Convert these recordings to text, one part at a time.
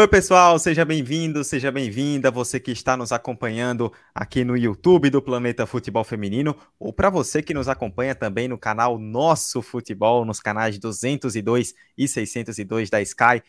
Oi, pessoal, seja bem-vindo, seja bem-vinda, você que está nos acompanhando aqui no YouTube do Planeta Futebol Feminino, ou para você que nos acompanha também no canal Nosso Futebol, nos canais 202 e 602 da Sky.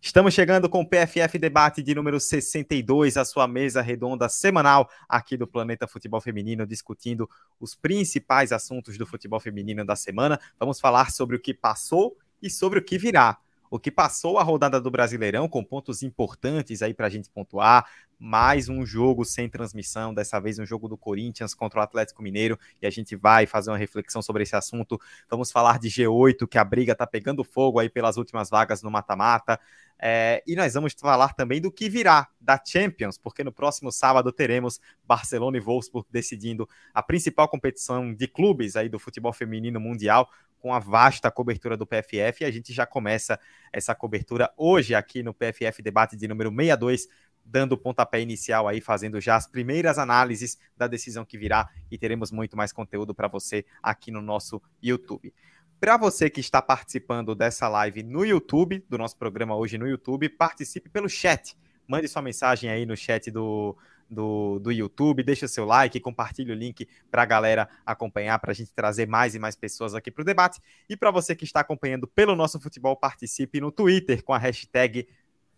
Estamos chegando com o PFF Debate de número 62, a sua mesa redonda semanal aqui do Planeta Futebol Feminino, discutindo os principais assuntos do futebol feminino da semana. Vamos falar sobre o que passou e sobre o que virá o que passou a rodada do Brasileirão com pontos importantes aí para a gente pontuar. Mais um jogo sem transmissão, dessa vez um jogo do Corinthians contra o Atlético Mineiro, e a gente vai fazer uma reflexão sobre esse assunto. Vamos falar de G8, que a briga está pegando fogo aí pelas últimas vagas no mata-mata. É, e nós vamos falar também do que virá da Champions, porque no próximo sábado teremos Barcelona e Wolfsburg decidindo a principal competição de clubes aí do futebol feminino mundial com a vasta cobertura do PFF. E a gente já começa essa cobertura hoje aqui no PFF Debate de número 62, dando o pontapé inicial aí, fazendo já as primeiras análises da decisão que virá e teremos muito mais conteúdo para você aqui no nosso YouTube. Para você que está participando dessa live no YouTube, do nosso programa hoje no YouTube, participe pelo chat. Mande sua mensagem aí no chat do, do, do YouTube, deixa seu like, compartilhe o link para a galera acompanhar, para a gente trazer mais e mais pessoas aqui para o debate. E para você que está acompanhando pelo nosso futebol, participe no Twitter com a hashtag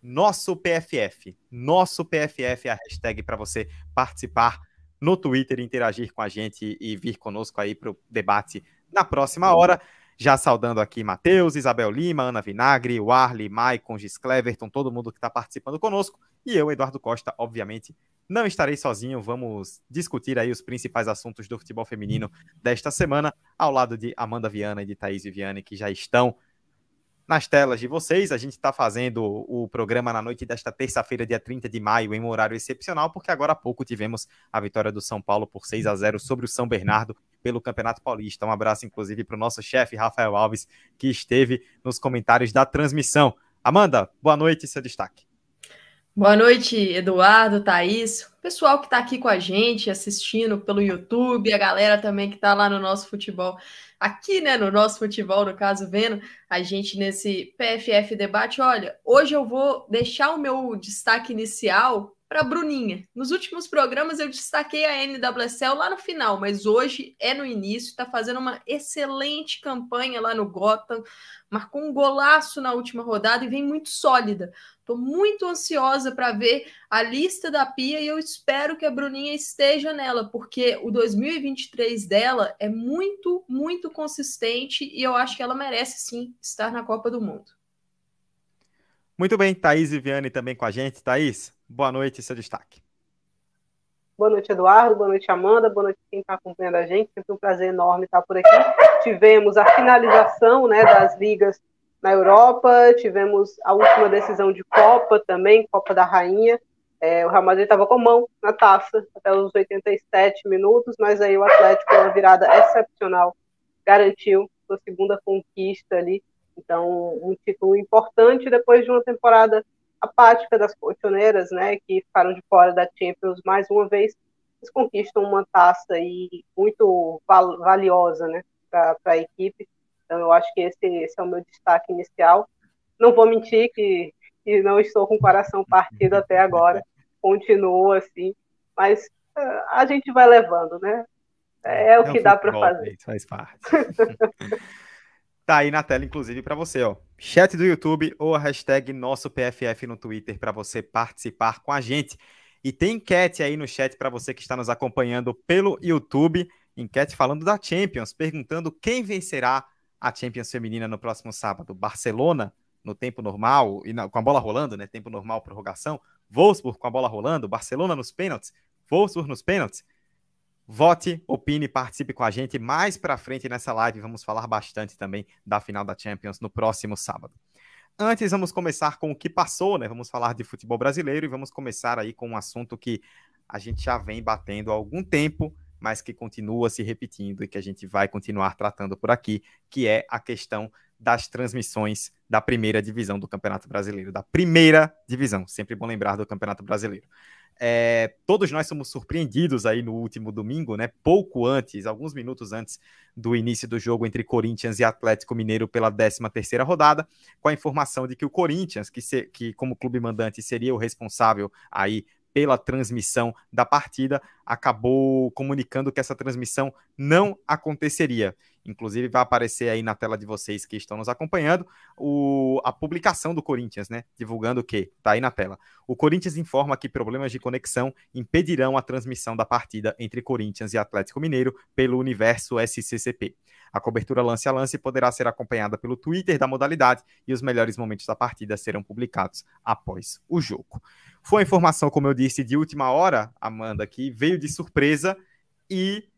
nosso PFF. Nosso PFF é a hashtag para você participar no Twitter, interagir com a gente e vir conosco aí para o debate na próxima hora. Já saudando aqui Matheus, Isabel Lima, Ana Vinagre, Warley, Maicon, Gis Cleverton, todo mundo que está participando conosco. E eu, Eduardo Costa, obviamente, não estarei sozinho, vamos discutir aí os principais assuntos do futebol feminino desta semana, ao lado de Amanda Viana e de Thaís Viviane, que já estão nas telas de vocês. A gente está fazendo o programa na noite desta terça-feira, dia 30 de maio, em um horário excepcional, porque agora há pouco tivemos a vitória do São Paulo por 6 a 0 sobre o São Bernardo pelo Campeonato Paulista. Um abraço, inclusive, para o nosso chefe, Rafael Alves, que esteve nos comentários da transmissão. Amanda, boa noite, seu destaque. Boa noite, Eduardo, Thaís, pessoal que está aqui com a gente, assistindo pelo YouTube, a galera também que está lá no nosso futebol, aqui, né, no nosso futebol, no caso, vendo a gente nesse PFF debate. Olha, hoje eu vou deixar o meu destaque inicial para Bruninha. Nos últimos programas eu destaquei a NWSL lá no final, mas hoje é no início, está fazendo uma excelente campanha lá no Gotham, marcou um golaço na última rodada e vem muito sólida. Estou muito ansiosa para ver a lista da Pia e eu espero que a Bruninha esteja nela, porque o 2023 dela é muito, muito consistente e eu acho que ela merece sim estar na Copa do Mundo. Muito bem, Thaís e Viane também com a gente. Thaís, Boa noite, seu destaque. Boa noite, Eduardo. Boa noite, Amanda. Boa noite quem está acompanhando a gente. Sempre um prazer enorme estar por aqui. Tivemos a finalização né, das ligas na Europa, tivemos a última decisão de Copa também, Copa da Rainha. É, o Real Madrid estava com mão na taça até os 87 minutos, mas aí o Atlético, uma virada excepcional, garantiu sua segunda conquista ali. Então, um título importante depois de uma temporada apática das colchoneiras, né, que ficaram de fora da Champions mais uma vez, eles conquistam uma taça aí muito val valiosa, né, para a equipe. Então, eu acho que esse, esse, é o meu destaque inicial. Não vou mentir que, que não estou com o coração partido até agora, continuo assim, mas uh, a gente vai levando, né? É, é o é que dá para fazer. Faz parte. tá aí na tela, inclusive, para você, ó. Chat do YouTube ou a hashtag nosso PFF no Twitter para você participar com a gente. E tem enquete aí no chat para você que está nos acompanhando pelo YouTube. Enquete falando da Champions, perguntando quem vencerá a Champions feminina no próximo sábado. Barcelona no tempo normal e na, com a bola rolando, né? Tempo normal, prorrogação. Wolfsburg com a bola rolando. Barcelona nos pênaltis. Wolfsburg nos pênaltis. Vote, opine, participe com a gente. Mais para frente nessa live vamos falar bastante também da final da Champions no próximo sábado. Antes vamos começar com o que passou, né? Vamos falar de futebol brasileiro e vamos começar aí com um assunto que a gente já vem batendo há algum tempo, mas que continua se repetindo e que a gente vai continuar tratando por aqui, que é a questão das transmissões da primeira divisão do Campeonato Brasileiro, da primeira divisão, sempre bom lembrar do Campeonato Brasileiro. É, todos nós somos surpreendidos aí no último domingo, né? Pouco antes, alguns minutos antes do início do jogo entre Corinthians e Atlético Mineiro pela 13 terceira rodada, com a informação de que o Corinthians, que, se, que como clube mandante seria o responsável aí pela transmissão da partida, acabou comunicando que essa transmissão não aconteceria. Inclusive, vai aparecer aí na tela de vocês que estão nos acompanhando o, a publicação do Corinthians, né? Divulgando o quê? Tá aí na tela. O Corinthians informa que problemas de conexão impedirão a transmissão da partida entre Corinthians e Atlético Mineiro pelo universo SCCP. A cobertura lance a lance poderá ser acompanhada pelo Twitter da modalidade e os melhores momentos da partida serão publicados após o jogo. Foi uma informação, como eu disse, de última hora, Amanda, que veio de surpresa e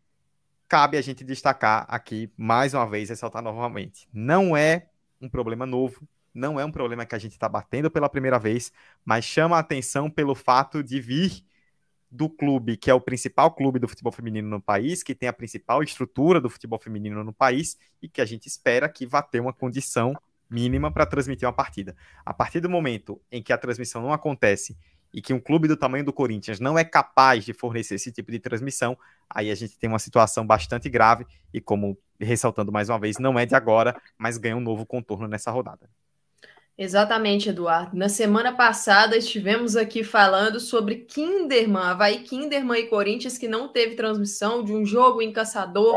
cabe a gente destacar aqui, mais uma vez, ressaltar novamente. Não é um problema novo, não é um problema que a gente está batendo pela primeira vez, mas chama a atenção pelo fato de vir do clube que é o principal clube do futebol feminino no país, que tem a principal estrutura do futebol feminino no país e que a gente espera que vá ter uma condição mínima para transmitir uma partida. A partir do momento em que a transmissão não acontece e que um clube do tamanho do Corinthians não é capaz de fornecer esse tipo de transmissão, aí a gente tem uma situação bastante grave e, como ressaltando mais uma vez, não é de agora, mas ganha um novo contorno nessa rodada. Exatamente, Eduardo. Na semana passada estivemos aqui falando sobre Kinderman, Havaí Kinderman e Corinthians, que não teve transmissão de um jogo em Caçador.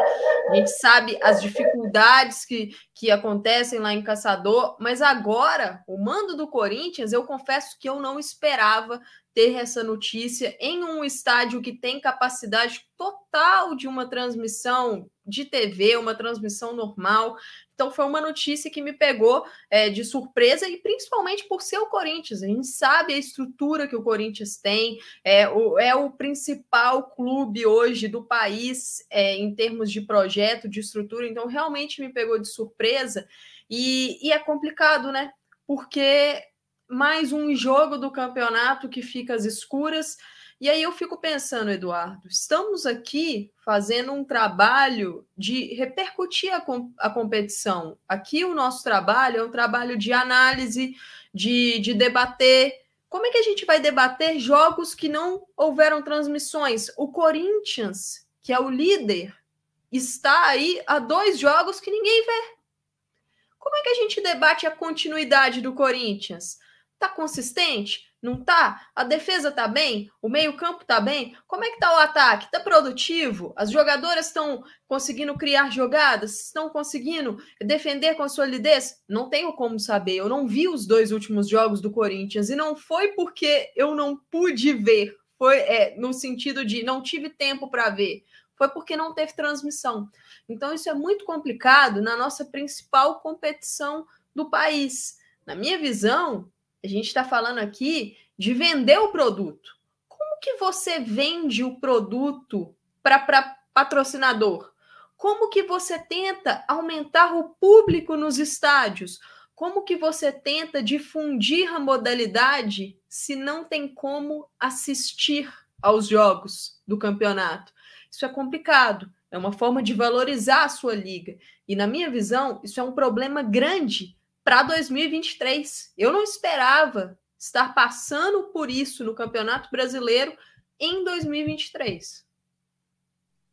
A gente sabe as dificuldades que, que acontecem lá em Caçador, mas agora, o mando do Corinthians, eu confesso que eu não esperava ter essa notícia em um estádio que tem capacidade total de uma transmissão de TV, uma transmissão normal. Então foi uma notícia que me pegou é, de surpresa e principalmente por ser o Corinthians. A gente sabe a estrutura que o Corinthians tem, é o, é o principal clube hoje do país é, em termos de projeto, de estrutura. Então realmente me pegou de surpresa e, e é complicado, né? Porque mais um jogo do campeonato que fica às escuras. E aí eu fico pensando, Eduardo, estamos aqui fazendo um trabalho de repercutir a, com, a competição. Aqui o nosso trabalho é um trabalho de análise, de, de debater. Como é que a gente vai debater jogos que não houveram transmissões? O Corinthians, que é o líder, está aí a dois jogos que ninguém vê. Como é que a gente debate a continuidade do Corinthians? Tá consistente? Não tá? A defesa tá bem? O meio-campo tá bem? Como é que tá o ataque? Tá produtivo? As jogadoras estão conseguindo criar jogadas? Estão conseguindo defender com solidez? Não tenho como saber. Eu não vi os dois últimos jogos do Corinthians e não foi porque eu não pude ver. Foi é, no sentido de não tive tempo para ver. Foi porque não teve transmissão. Então isso é muito complicado na nossa principal competição do país. Na minha visão, a gente está falando aqui de vender o produto. Como que você vende o produto para patrocinador? Como que você tenta aumentar o público nos estádios? Como que você tenta difundir a modalidade se não tem como assistir aos jogos do campeonato? Isso é complicado. É uma forma de valorizar a sua liga. E, na minha visão, isso é um problema grande para 2023. Eu não esperava estar passando por isso no Campeonato Brasileiro em 2023.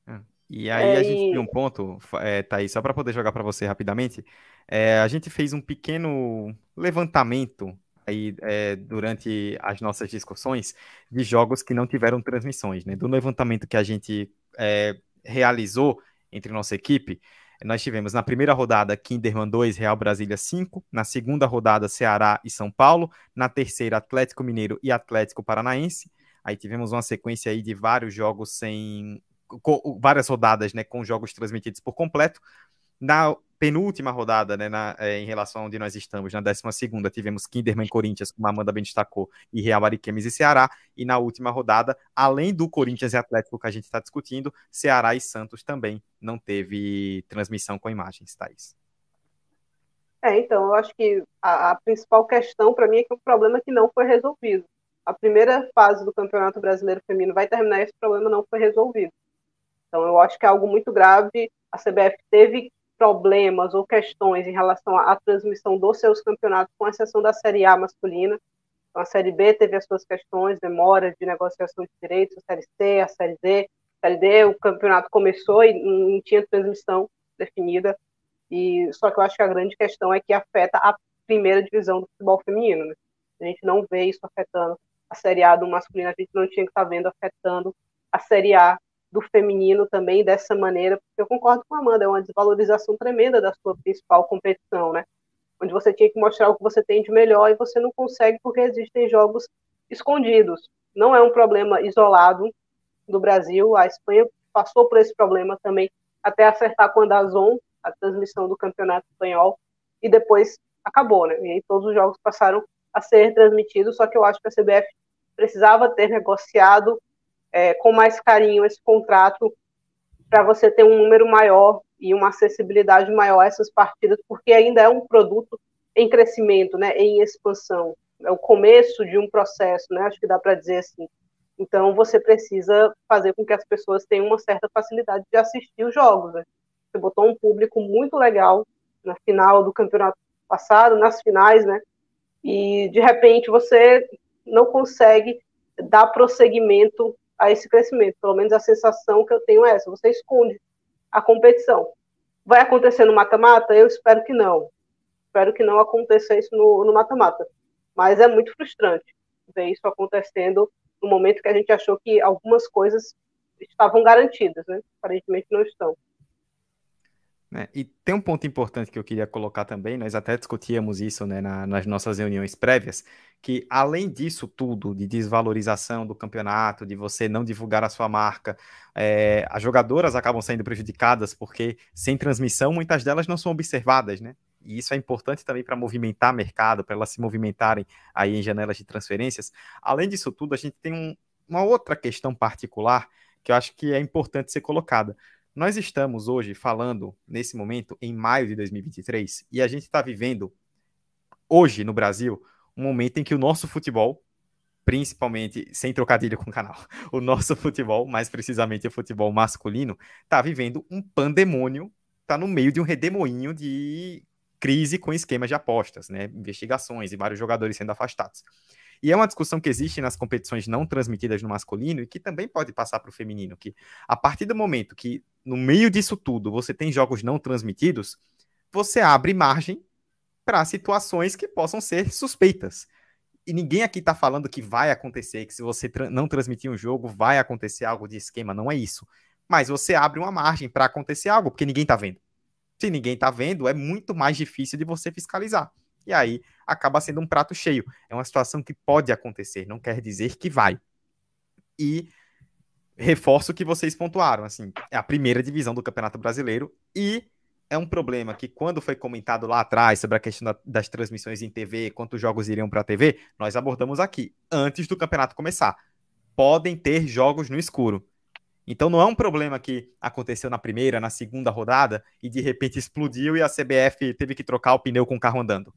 É, e aí é, a gente tem um ponto, é, Thaís, só para poder jogar para você rapidamente. É, a gente fez um pequeno levantamento aí é, durante as nossas discussões de jogos que não tiveram transmissões, né? Do levantamento que a gente é, realizou entre nossa equipe, nós tivemos na primeira rodada Kinderman 2, Real Brasília 5, na segunda rodada Ceará e São Paulo, na terceira Atlético Mineiro e Atlético Paranaense. Aí tivemos uma sequência aí de vários jogos sem com, várias rodadas, né, com jogos transmitidos por completo. Na penúltima rodada, né, na, é, em relação a onde nós estamos, na décima segunda, tivemos Kinderman Corinthians, como a Amanda bem destacou, e Real Ariquemes e Ceará, e na última rodada, além do Corinthians e Atlético que a gente está discutindo, Ceará e Santos também não teve transmissão com imagens, Thaís. É, então, eu acho que a, a principal questão para mim é que é um problema que não foi resolvido. A primeira fase do Campeonato Brasileiro Feminino vai terminar e esse problema não foi resolvido. Então, eu acho que é algo muito grave. A CBF teve problemas ou questões em relação à, transmissão dos seus campeonatos, com exceção da Série A masculina. Então, a Série B teve as suas questões, demora de negociação de direitos, a Série C, a Série D. A Série D, o campeonato começou e não tinha transmissão definida. E só que eu acho que a grande questão é que afeta a primeira divisão do futebol feminino. Né? A gente não vê isso afetando a Série A do masculino, a gente não tinha que estar tá vendo afetando a Série A do feminino também dessa maneira, porque eu concordo com a Amanda, é uma desvalorização tremenda da sua principal competição, né? Onde você tinha que mostrar o que você tem de melhor e você não consegue porque existem jogos escondidos. Não é um problema isolado do Brasil, a Espanha passou por esse problema também até acertar com a Dazon, a transmissão do campeonato espanhol, e depois acabou, né? E aí todos os jogos passaram a ser transmitidos, só que eu acho que a CBF precisava ter negociado é, com mais carinho esse contrato para você ter um número maior e uma acessibilidade maior a essas partidas, porque ainda é um produto em crescimento, né, em expansão. É o começo de um processo, né, acho que dá para dizer assim. Então, você precisa fazer com que as pessoas tenham uma certa facilidade de assistir os jogos. Né? Você botou um público muito legal na final do campeonato passado, nas finais, né? E, de repente, você não consegue dar prosseguimento a esse crescimento. Pelo menos a sensação que eu tenho é essa. Você esconde a competição. Vai acontecer no mata-mata? Eu espero que não. Espero que não aconteça isso no mata-mata. Mas é muito frustrante ver isso acontecendo no momento que a gente achou que algumas coisas estavam garantidas, né? Aparentemente não estão. Né? E tem um ponto importante que eu queria colocar também, nós até discutíamos isso né, na, nas nossas reuniões prévias, que além disso tudo, de desvalorização do campeonato, de você não divulgar a sua marca, é, as jogadoras acabam sendo prejudicadas, porque sem transmissão, muitas delas não são observadas, né? E isso é importante também para movimentar mercado, para elas se movimentarem aí em janelas de transferências. Além disso tudo, a gente tem um, uma outra questão particular que eu acho que é importante ser colocada. Nós estamos hoje falando, nesse momento, em maio de 2023, e a gente está vivendo, hoje no Brasil, um momento em que o nosso futebol, principalmente, sem trocadilho com o canal, o nosso futebol, mais precisamente o futebol masculino, está vivendo um pandemônio, está no meio de um redemoinho de crise com esquemas de apostas, né? investigações e vários jogadores sendo afastados. E é uma discussão que existe nas competições não transmitidas no masculino e que também pode passar para o feminino, que a partir do momento que, no meio disso tudo, você tem jogos não transmitidos, você abre margem para situações que possam ser suspeitas. E ninguém aqui está falando que vai acontecer, que se você tra não transmitir um jogo, vai acontecer algo de esquema, não é isso. Mas você abre uma margem para acontecer algo, porque ninguém está vendo. Se ninguém está vendo, é muito mais difícil de você fiscalizar. E aí acaba sendo um prato cheio. É uma situação que pode acontecer, não quer dizer que vai. E reforço o que vocês pontuaram, assim, é a primeira divisão do Campeonato Brasileiro e é um problema que quando foi comentado lá atrás sobre a questão da, das transmissões em TV, quantos jogos iriam para a TV, nós abordamos aqui, antes do campeonato começar. Podem ter jogos no escuro. Então não é um problema que aconteceu na primeira, na segunda rodada e de repente explodiu e a CBF teve que trocar o pneu com o carro andando.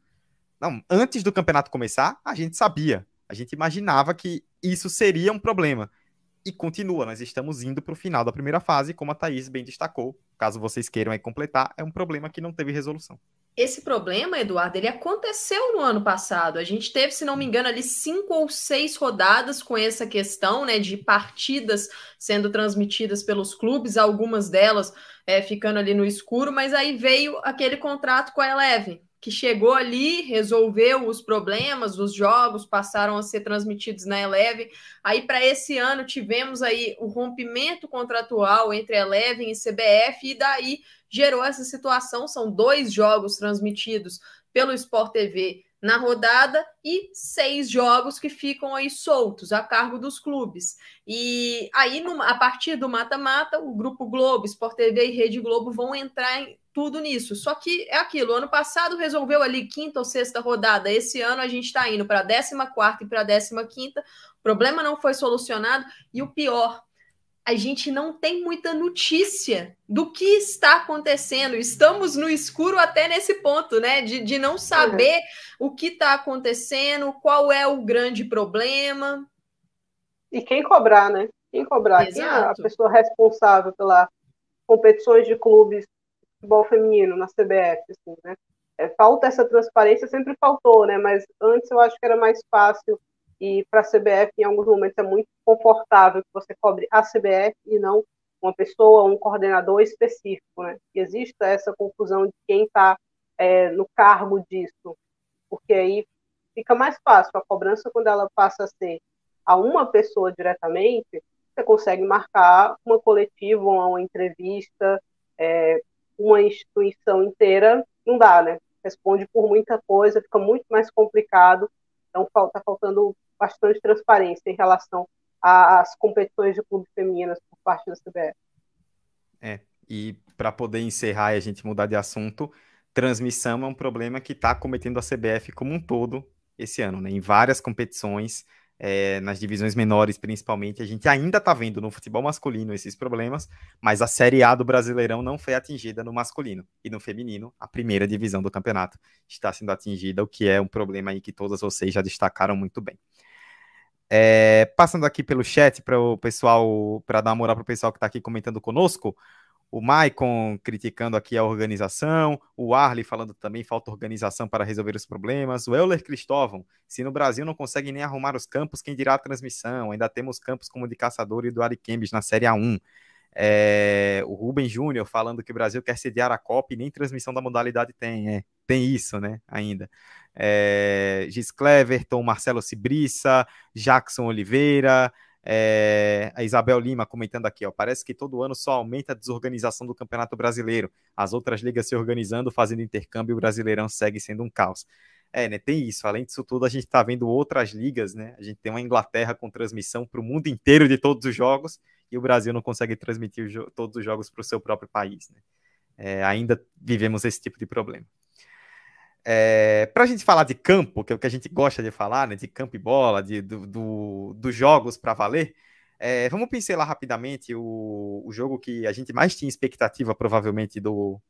Não, antes do campeonato começar, a gente sabia, a gente imaginava que isso seria um problema. E continua, nós estamos indo para o final da primeira fase, como a Thaís bem destacou. Caso vocês queiram completar, é um problema que não teve resolução. Esse problema, Eduardo, ele aconteceu no ano passado. A gente teve, se não me engano, ali cinco ou seis rodadas com essa questão, né, de partidas sendo transmitidas pelos clubes, algumas delas é, ficando ali no escuro, mas aí veio aquele contrato com a Eleven, que chegou ali, resolveu os problemas, os jogos passaram a ser transmitidos na Eleven. Aí para esse ano tivemos aí o rompimento contratual entre Eleven e CBF e daí gerou essa situação, são dois jogos transmitidos pelo Sport TV na rodada e seis jogos que ficam aí soltos a cargo dos clubes. E aí, a partir do mata-mata, o Grupo Globo, Sport TV e Rede Globo vão entrar em, tudo nisso. Só que é aquilo, ano passado resolveu ali quinta ou sexta rodada, esse ano a gente está indo para a décima quarta e para a décima quinta, o problema não foi solucionado, e o pior, a gente não tem muita notícia do que está acontecendo. Estamos no escuro até nesse ponto, né? De, de não saber uhum. o que está acontecendo, qual é o grande problema. E quem cobrar, né? Quem cobrar? Exato. Quem é a pessoa responsável pelas competições de clubes futebol feminino na CBF, assim, né? é, falta essa transparência, sempre faltou, né? Mas antes eu acho que era mais fácil e para a CBF em alguns momentos é muito confortável que você cobre a CBF e não uma pessoa, um coordenador específico, né? E existe essa confusão de quem está é, no cargo disso, porque aí fica mais fácil a cobrança quando ela passa a ser a uma pessoa diretamente, você consegue marcar uma coletiva, uma entrevista, é, uma instituição inteira, não dá, né? Responde por muita coisa, fica muito mais complicado, então está faltando bastante transparência em relação às competições de clubes femininas por parte da CBF. É, e para poder encerrar e a gente mudar de assunto, transmissão é um problema que está cometendo a CBF como um todo esse ano, né? Em várias competições, é, nas divisões menores principalmente, a gente ainda está vendo no futebol masculino esses problemas, mas a Série A do Brasileirão não foi atingida no masculino e no feminino, a primeira divisão do campeonato está sendo atingida, o que é um problema aí que todas vocês já destacaram muito bem. É, passando aqui pelo chat para o pessoal, para dar moral para o pessoal que está aqui comentando conosco, o Maicon criticando aqui a organização, o Arley falando também falta organização para resolver os problemas, o Euler Cristóvão, se no Brasil não consegue nem arrumar os campos, quem dirá a transmissão? Ainda temos campos como o de Caçador e do Ari Cambridge na Série A1. É, o Rubem Júnior falando que o Brasil quer sediar a Copa e nem transmissão da modalidade tem. É, tem isso, né? Ainda. É, Gis Cleverton, Marcelo Cibriça, Jackson Oliveira, é, a Isabel Lima comentando aqui, ó, parece que todo ano só aumenta a desorganização do Campeonato Brasileiro. As outras ligas se organizando, fazendo intercâmbio, o Brasileirão segue sendo um caos. É, né? Tem isso. Além disso tudo, a gente está vendo outras ligas, né? A gente tem uma Inglaterra com transmissão para o mundo inteiro de todos os jogos e o Brasil não consegue transmitir todos os jogos para o seu próprio país. Né? É, ainda vivemos esse tipo de problema. É, para a gente falar de campo, que é o que a gente gosta de falar, né, de campo e bola, de, do, do dos jogos para valer, é, vamos pincelar rapidamente o, o, jogo que a gente mais tinha expectativa, provavelmente,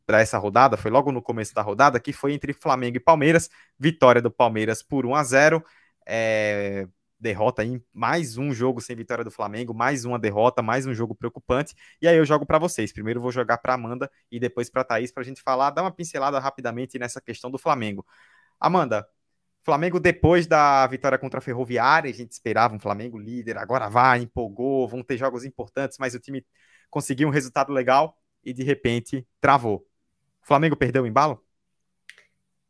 para essa rodada, foi logo no começo da rodada, que foi entre Flamengo e Palmeiras, vitória do Palmeiras por 1 a 0 é, derrota em mais um jogo sem vitória do Flamengo, mais uma derrota, mais um jogo preocupante. E aí eu jogo para vocês. Primeiro vou jogar para Amanda e depois para Thaís para a gente falar, dar uma pincelada rapidamente nessa questão do Flamengo. Amanda, Flamengo depois da vitória contra a Ferroviária, a gente esperava um Flamengo líder, agora vai, empolgou, vão ter jogos importantes, mas o time conseguiu um resultado legal e de repente travou. O Flamengo perdeu o embalo?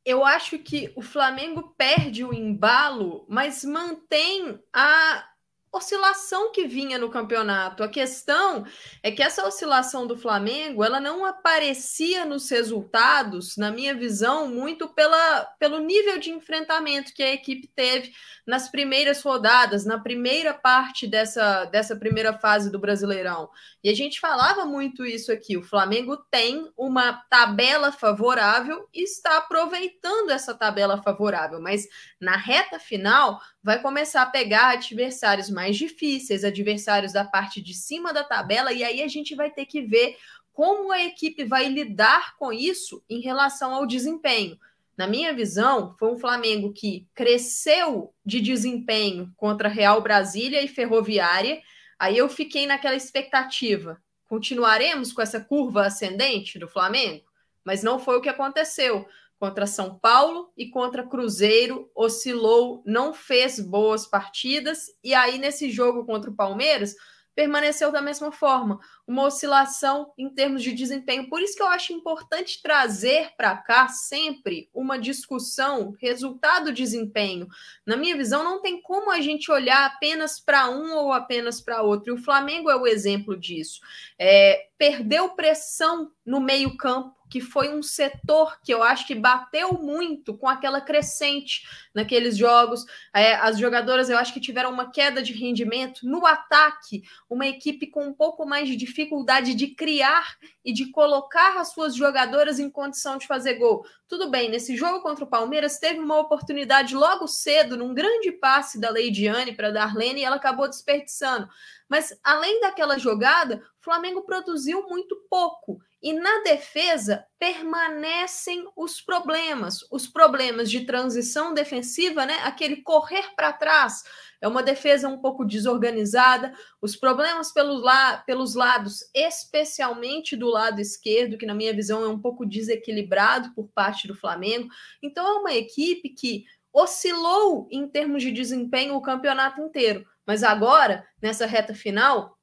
Eu acho que o Flamengo perde o embalo, mas mantém a oscilação que vinha no campeonato. A questão é que essa oscilação do Flamengo, ela não aparecia nos resultados, na minha visão, muito pela, pelo nível de enfrentamento que a equipe teve nas primeiras rodadas, na primeira parte dessa, dessa primeira fase do Brasileirão. E a gente falava muito isso aqui. O Flamengo tem uma tabela favorável e está aproveitando essa tabela favorável, mas na reta final vai começar a pegar adversários mais difíceis, adversários da parte de cima da tabela, e aí a gente vai ter que ver como a equipe vai lidar com isso em relação ao desempenho. Na minha visão, foi um Flamengo que cresceu de desempenho contra Real Brasília e Ferroviária. Aí eu fiquei naquela expectativa. Continuaremos com essa curva ascendente do Flamengo? Mas não foi o que aconteceu. Contra São Paulo e contra Cruzeiro, oscilou, não fez boas partidas. E aí, nesse jogo contra o Palmeiras, permaneceu da mesma forma, uma oscilação em termos de desempenho. Por isso que eu acho importante trazer para cá sempre uma discussão resultado-desempenho. Na minha visão, não tem como a gente olhar apenas para um ou apenas para outro. E o Flamengo é o exemplo disso. É, perdeu pressão no meio-campo que foi um setor que eu acho que bateu muito com aquela crescente naqueles jogos. É, as jogadoras eu acho que tiveram uma queda de rendimento. No ataque, uma equipe com um pouco mais de dificuldade de criar e de colocar as suas jogadoras em condição de fazer gol. Tudo bem, nesse jogo contra o Palmeiras teve uma oportunidade logo cedo, num grande passe da Leidiane para Darlene, e ela acabou desperdiçando. Mas além daquela jogada, o Flamengo produziu muito pouco. E na defesa permanecem os problemas, os problemas de transição defensiva, né? Aquele correr para trás. É uma defesa um pouco desorganizada, os problemas pelos, la pelos lados, especialmente do lado esquerdo, que na minha visão é um pouco desequilibrado por parte do Flamengo. Então é uma equipe que oscilou em termos de desempenho o campeonato inteiro, mas agora, nessa reta final,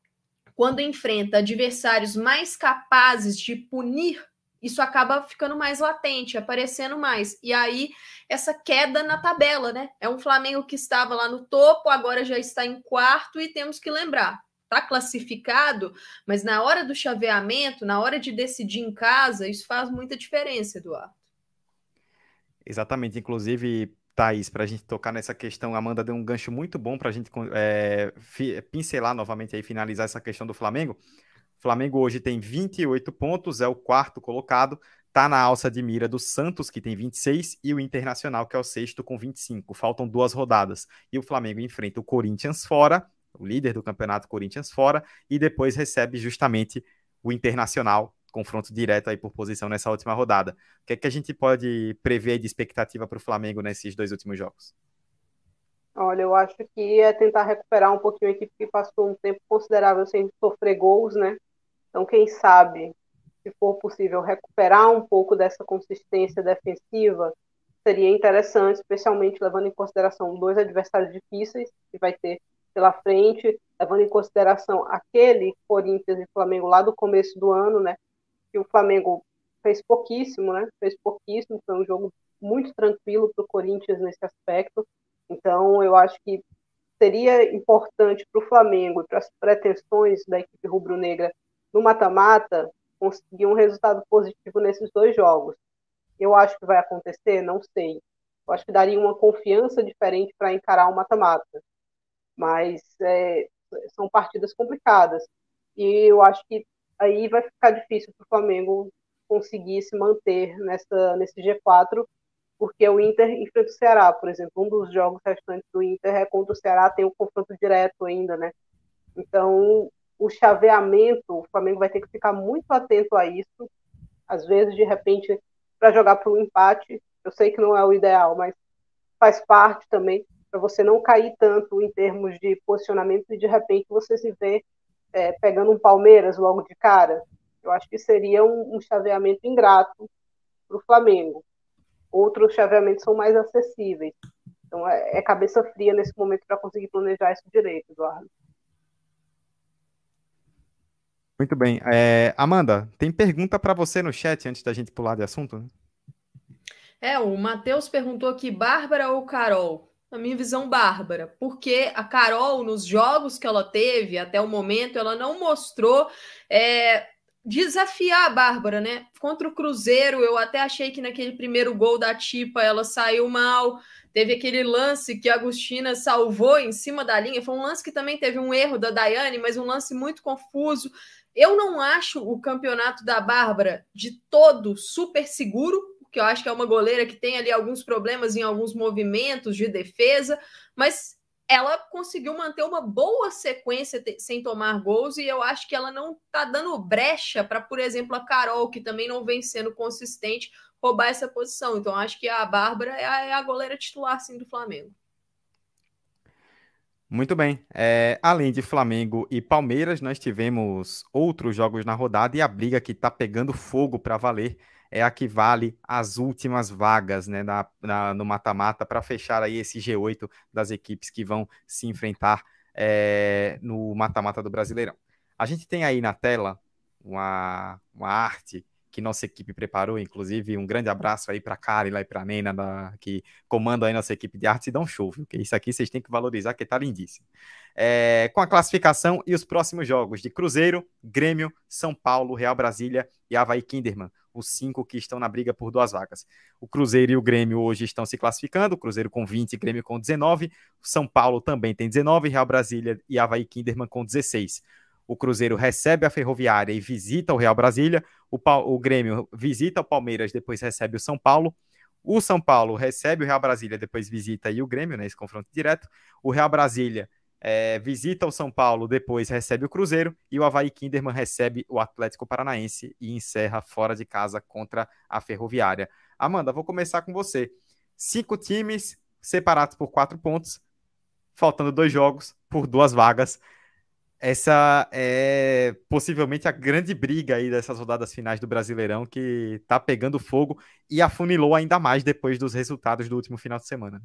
quando enfrenta adversários mais capazes de punir, isso acaba ficando mais latente, aparecendo mais. E aí, essa queda na tabela, né? É um Flamengo que estava lá no topo, agora já está em quarto, e temos que lembrar. Está classificado, mas na hora do chaveamento, na hora de decidir em casa, isso faz muita diferença, Eduardo. Exatamente. Inclusive, Thaís, para a gente tocar nessa questão, Amanda deu um gancho muito bom para a gente é, pincelar novamente aí, finalizar essa questão do Flamengo. O Flamengo hoje tem 28 pontos, é o quarto colocado, está na alça de mira do Santos, que tem 26, e o Internacional, que é o sexto, com 25. Faltam duas rodadas. E o Flamengo enfrenta o Corinthians fora, o líder do campeonato Corinthians fora, e depois recebe justamente o Internacional confronto direto aí por posição nessa última rodada. O que é que a gente pode prever de expectativa para o Flamengo nesses dois últimos jogos? Olha, eu acho que é tentar recuperar um pouquinho a equipe que passou um tempo considerável sem sofrer gols, né? Então, quem sabe, se for possível, recuperar um pouco dessa consistência defensiva seria interessante, especialmente levando em consideração dois adversários difíceis que vai ter pela frente, levando em consideração aquele Corinthians e Flamengo lá do começo do ano, né? Que o Flamengo fez pouquíssimo, né? Fez pouquíssimo, foi um jogo muito tranquilo para o Corinthians nesse aspecto. Então, eu acho que seria importante para o Flamengo e para as pretensões da equipe rubro-negra no mata-mata conseguir um resultado positivo nesses dois jogos. Eu acho que vai acontecer, não sei. Eu acho que daria uma confiança diferente para encarar o mata-mata. Mas é, são partidas complicadas. E eu acho que aí vai ficar difícil para o Flamengo conseguir se manter nessa, nesse G4, porque o Inter enfrenta o Ceará, por exemplo. Um dos jogos restantes do Inter é contra o Ceará, tem um confronto direto ainda, né? Então, o chaveamento, o Flamengo vai ter que ficar muito atento a isso. Às vezes, de repente, para jogar para um empate, eu sei que não é o ideal, mas faz parte também para você não cair tanto em termos de posicionamento e de repente você se vê é, pegando um Palmeiras logo de cara, eu acho que seria um, um chaveamento ingrato para o Flamengo. Outros chaveamentos são mais acessíveis. Então é, é cabeça fria nesse momento para conseguir planejar isso direito, Eduardo. Muito bem. É, Amanda, tem pergunta para você no chat antes da gente pular de assunto? Né? É, o Matheus perguntou aqui, Bárbara ou Carol? Na minha visão, bárbara, porque a Carol, nos jogos que ela teve até o momento, ela não mostrou é, desafiar a Bárbara, né? Contra o Cruzeiro, eu até achei que naquele primeiro gol da Tipa ela saiu mal. Teve aquele lance que a Agostina salvou em cima da linha. Foi um lance que também teve um erro da Daiane, mas um lance muito confuso. Eu não acho o campeonato da Bárbara de todo super seguro, que eu acho que é uma goleira que tem ali alguns problemas em alguns movimentos de defesa, mas ela conseguiu manter uma boa sequência sem tomar gols e eu acho que ela não está dando brecha para, por exemplo, a Carol, que também não vem sendo consistente, roubar essa posição. Então, acho que a Bárbara é a, é a goleira titular, sim, do Flamengo. Muito bem. É, além de Flamengo e Palmeiras, nós tivemos outros jogos na rodada e a briga que está pegando fogo para valer é a que vale as últimas vagas né, na, na no mata-mata para fechar aí esse G8 das equipes que vão se enfrentar é, no mata-mata do Brasileirão. A gente tem aí na tela uma, uma arte que nossa equipe preparou, inclusive um grande abraço aí para Karen e para Nena, da, que comandam aí nossa equipe de arte e dão show, viu? Que isso aqui vocês têm que valorizar, que tá lindíssimo. É, com a classificação e os próximos jogos de Cruzeiro, Grêmio, São Paulo, Real Brasília e Havaí Kinderman os cinco que estão na briga por duas vagas. O Cruzeiro e o Grêmio hoje estão se classificando, Cruzeiro com 20, Grêmio com 19, o São Paulo também tem 19, Real Brasília e Havaí Kinderman com 16. O Cruzeiro recebe a Ferroviária e visita o Real Brasília, o, o Grêmio visita o Palmeiras, depois recebe o São Paulo, o São Paulo recebe o Real Brasília, depois visita aí o Grêmio, nesse né, confronto direto. O Real Brasília é, visita o São Paulo, depois recebe o Cruzeiro e o Havaí Kinderman recebe o Atlético Paranaense e encerra fora de casa contra a Ferroviária. Amanda, vou começar com você. Cinco times separados por quatro pontos, faltando dois jogos por duas vagas. Essa é possivelmente a grande briga aí dessas rodadas finais do Brasileirão que tá pegando fogo e afunilou ainda mais depois dos resultados do último final de semana.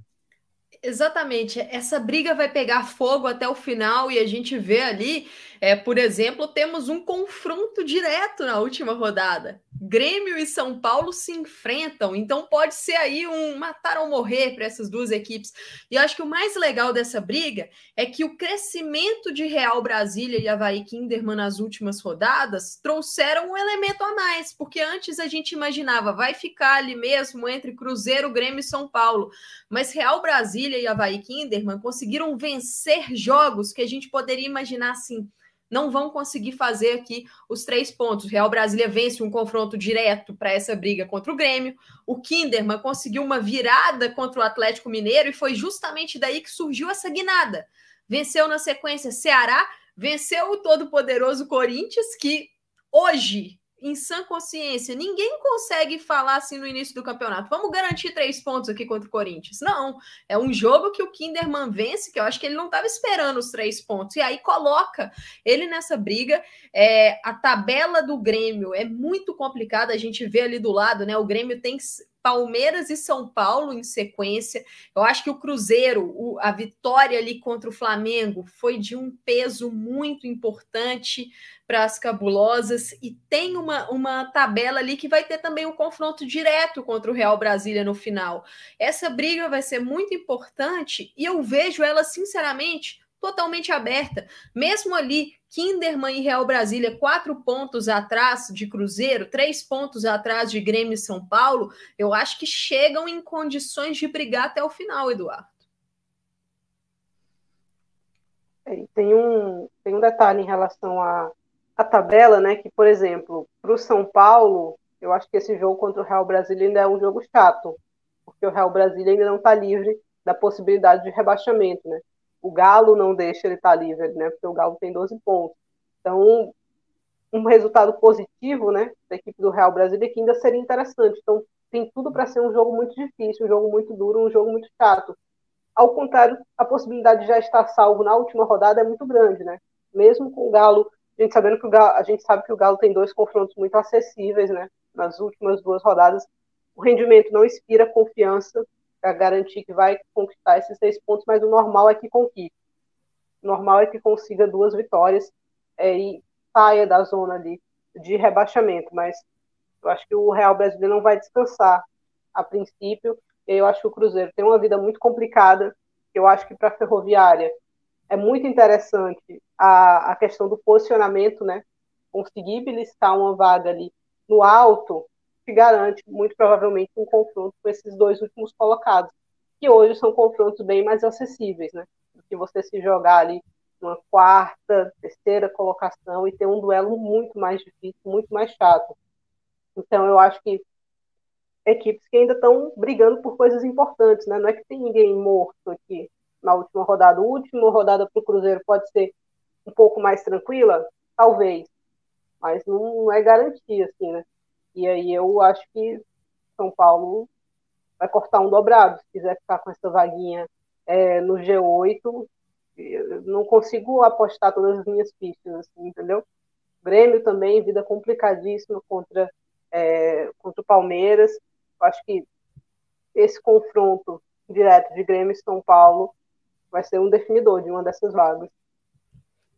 Exatamente, essa briga vai pegar fogo até o final e a gente vê ali, é, por exemplo, temos um confronto direto na última rodada. Grêmio e São Paulo se enfrentam, então pode ser aí um matar ou morrer para essas duas equipes. E eu acho que o mais legal dessa briga é que o crescimento de Real Brasília e Havaí Kinderman nas últimas rodadas trouxeram um elemento a mais, porque antes a gente imaginava vai ficar ali mesmo entre Cruzeiro, Grêmio e São Paulo, mas Real Brasília e Havaí Kinderman conseguiram vencer jogos que a gente poderia imaginar assim não vão conseguir fazer aqui os três pontos. Real Brasília vence um confronto direto para essa briga contra o Grêmio. O Kinderman conseguiu uma virada contra o Atlético Mineiro e foi justamente daí que surgiu essa guinada. Venceu na sequência Ceará, venceu o todo-poderoso Corinthians, que hoje em sã consciência, ninguém consegue falar assim no início do campeonato. Vamos garantir três pontos aqui contra o Corinthians. Não, é um jogo que o Kinderman vence, que eu acho que ele não estava esperando os três pontos. E aí coloca ele nessa briga. É, a tabela do Grêmio é muito complicada. A gente vê ali do lado, né? O Grêmio tem Palmeiras e São Paulo em sequência. Eu acho que o Cruzeiro, o, a vitória ali contra o Flamengo, foi de um peso muito importante para as cabulosas e tem uma, uma tabela ali que vai ter também um confronto direto contra o Real Brasília no final. Essa briga vai ser muito importante e eu vejo ela, sinceramente, totalmente aberta. Mesmo ali, Kinderman e Real Brasília, quatro pontos atrás de Cruzeiro, três pontos atrás de Grêmio e São Paulo, eu acho que chegam em condições de brigar até o final, Eduardo. É, tem um, tem um detalhe em relação a a tabela, né, que, por exemplo, para o São Paulo, eu acho que esse jogo contra o Real Brasília ainda é um jogo chato, porque o Real Brasília ainda não está livre da possibilidade de rebaixamento, né? O Galo não deixa ele estar tá livre, né? Porque o Galo tem 12 pontos. Então, um resultado positivo, né, da equipe do Real Brasília que ainda seria interessante. Então, tem tudo para ser um jogo muito difícil, um jogo muito duro, um jogo muito chato. Ao contrário, a possibilidade de já estar salvo na última rodada é muito grande, né? Mesmo com o Galo a gente sabendo que o Galo, a gente sabe que o Galo tem dois confrontos muito acessíveis, né? Nas últimas duas rodadas, o rendimento não inspira confiança para garantir que vai conquistar esses seis pontos, mas o normal é que conquiste. O normal é que consiga duas vitórias é, e saia da zona ali de rebaixamento. Mas eu acho que o Real Brasileiro não vai descansar a princípio. Eu acho que o Cruzeiro tem uma vida muito complicada. Eu acho que para a Ferroviária é muito interessante a, a questão do posicionamento, né? Conseguir beliscar uma vaga ali no alto, que garante muito provavelmente um confronto com esses dois últimos colocados, que hoje são confrontos bem mais acessíveis, né? Que você se jogar ali uma quarta, terceira colocação e ter um duelo muito mais difícil, muito mais chato. Então eu acho que equipes que ainda estão brigando por coisas importantes, né? Não é que tem ninguém morto aqui na última rodada. A última rodada para o Cruzeiro pode ser um pouco mais tranquila? Talvez. Mas não, não é garantia, assim, né? E aí eu acho que São Paulo vai cortar um dobrado. Se quiser ficar com essa vaguinha é, no G8, eu não consigo apostar todas as minhas pistas, assim, entendeu? Grêmio também, vida complicadíssima contra, é, contra o Palmeiras. Eu acho que esse confronto direto de Grêmio e São Paulo vai ser um definidor de uma dessas vagas.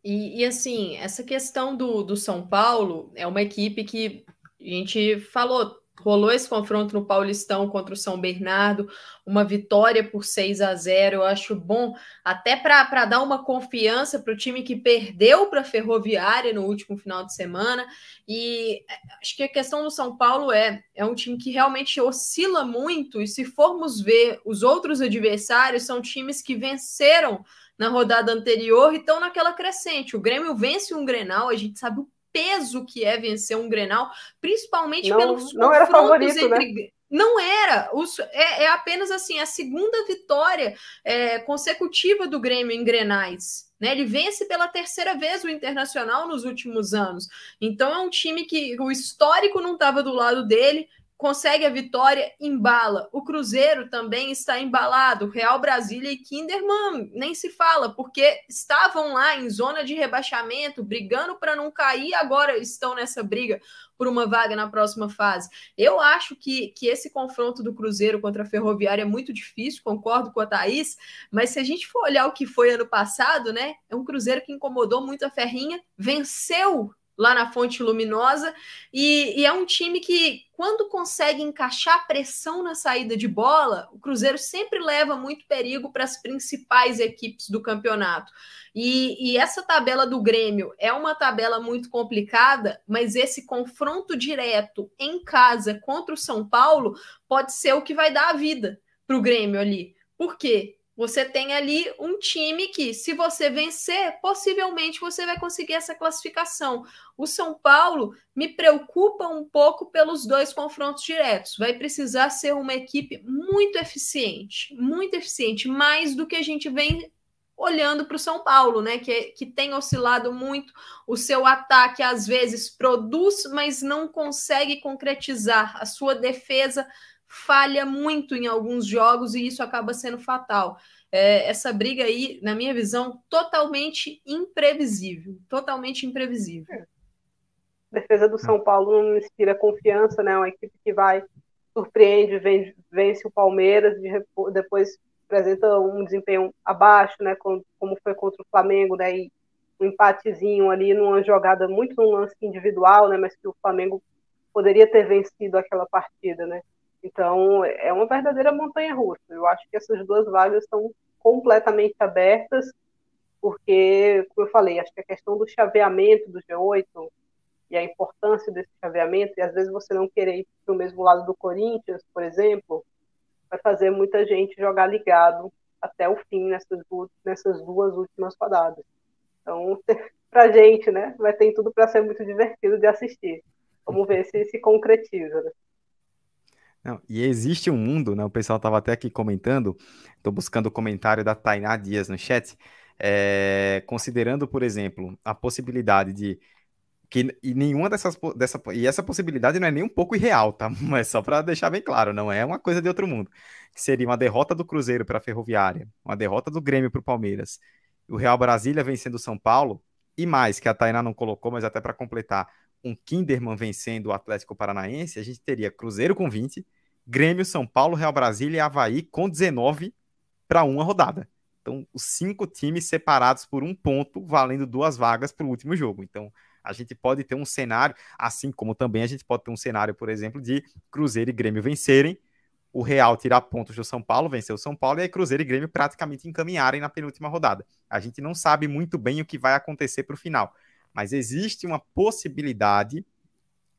E, e, assim, essa questão do, do São Paulo é uma equipe que a gente falou, rolou esse confronto no Paulistão contra o São Bernardo, uma vitória por 6 a 0 eu acho bom, até para dar uma confiança para o time que perdeu para a Ferroviária no último final de semana. E é, acho que a questão do São Paulo é, é um time que realmente oscila muito, e se formos ver os outros adversários, são times que venceram na rodada anterior e estão naquela crescente. O Grêmio vence um Grenal, a gente sabe o peso que é vencer um Grenal, principalmente não, pelos não era favorito, entre... né? Não era. É, é apenas assim a segunda vitória é, consecutiva do Grêmio em Grenais. Né? Ele vence pela terceira vez o Internacional nos últimos anos. Então é um time que o histórico não estava do lado dele, consegue a vitória, embala. O Cruzeiro também está embalado. Real Brasília e Kinderman nem se fala, porque estavam lá em zona de rebaixamento, brigando para não cair, agora estão nessa briga por uma vaga na próxima fase. Eu acho que, que esse confronto do Cruzeiro contra a Ferroviária é muito difícil, concordo com a Thaís, mas se a gente for olhar o que foi ano passado, né? É um Cruzeiro que incomodou muito a Ferrinha, venceu lá na Fonte Luminosa, e, e, é um time que, quando consegue encaixar pressão na saída de bola, o Cruzeiro sempre leva muito perigo para as principais equipes do campeonato. E, e, essa tabela do Grêmio é uma tabela muito complicada, mas esse confronto direto em casa contra o São Paulo pode ser o que vai dar a vida para o Grêmio ali. Por quê? Você tem ali um time que, se você vencer, possivelmente você vai conseguir essa classificação. O São Paulo me preocupa um pouco pelos dois confrontos diretos. Vai precisar ser uma equipe muito eficiente, muito eficiente, mais do que a gente vem olhando para o São Paulo, né? Que, que tem oscilado muito. O seu ataque às vezes produz, mas não consegue concretizar. A sua defesa falha muito em alguns jogos e isso acaba sendo fatal. É, essa briga aí, na minha visão, totalmente imprevisível. Totalmente imprevisível. A defesa do São Paulo não inspira confiança, né? Uma equipe que vai, surpreende, vence, o Palmeiras, depois apresenta um desempenho abaixo, né? Como, foi contra o Flamengo, né? E um empatezinho ali numa jogada muito num lance individual, né? Mas que o Flamengo poderia ter vencido aquela partida, né? Então, é uma verdadeira montanha russa. Eu acho que essas duas vagas estão completamente abertas, porque, como eu falei, acho que a questão do chaveamento do G8 e a importância desse chaveamento, e às vezes você não querer ir para o mesmo lado do Corinthians, por exemplo, vai fazer muita gente jogar ligado até o fim nessas duas, nessas duas últimas rodadas. Então, para gente, né, vai ter tudo para ser muito divertido de assistir. Vamos ver se se concretiza. Né? Não, e existe um mundo, né? O pessoal estava até aqui comentando, estou buscando o comentário da Tainá Dias no chat, é, considerando, por exemplo, a possibilidade de que e nenhuma dessas dessa e essa possibilidade não é nem um pouco irreal, tá? Mas só para deixar bem claro, não é uma coisa de outro mundo. Seria uma derrota do Cruzeiro para a Ferroviária, uma derrota do Grêmio para o Palmeiras, o Real Brasília vencendo o São Paulo e mais que a Tainá não colocou, mas até para completar, um Kinderman vencendo o Atlético Paranaense, a gente teria Cruzeiro com 20, Grêmio, São Paulo, Real Brasília e Havaí com 19 para uma rodada. Então, os cinco times separados por um ponto, valendo duas vagas para o último jogo. Então, a gente pode ter um cenário, assim como também a gente pode ter um cenário, por exemplo, de Cruzeiro e Grêmio vencerem, o Real tirar pontos do São Paulo, vencer o São Paulo, e aí Cruzeiro e Grêmio praticamente encaminharem na penúltima rodada. A gente não sabe muito bem o que vai acontecer para o final mas existe uma possibilidade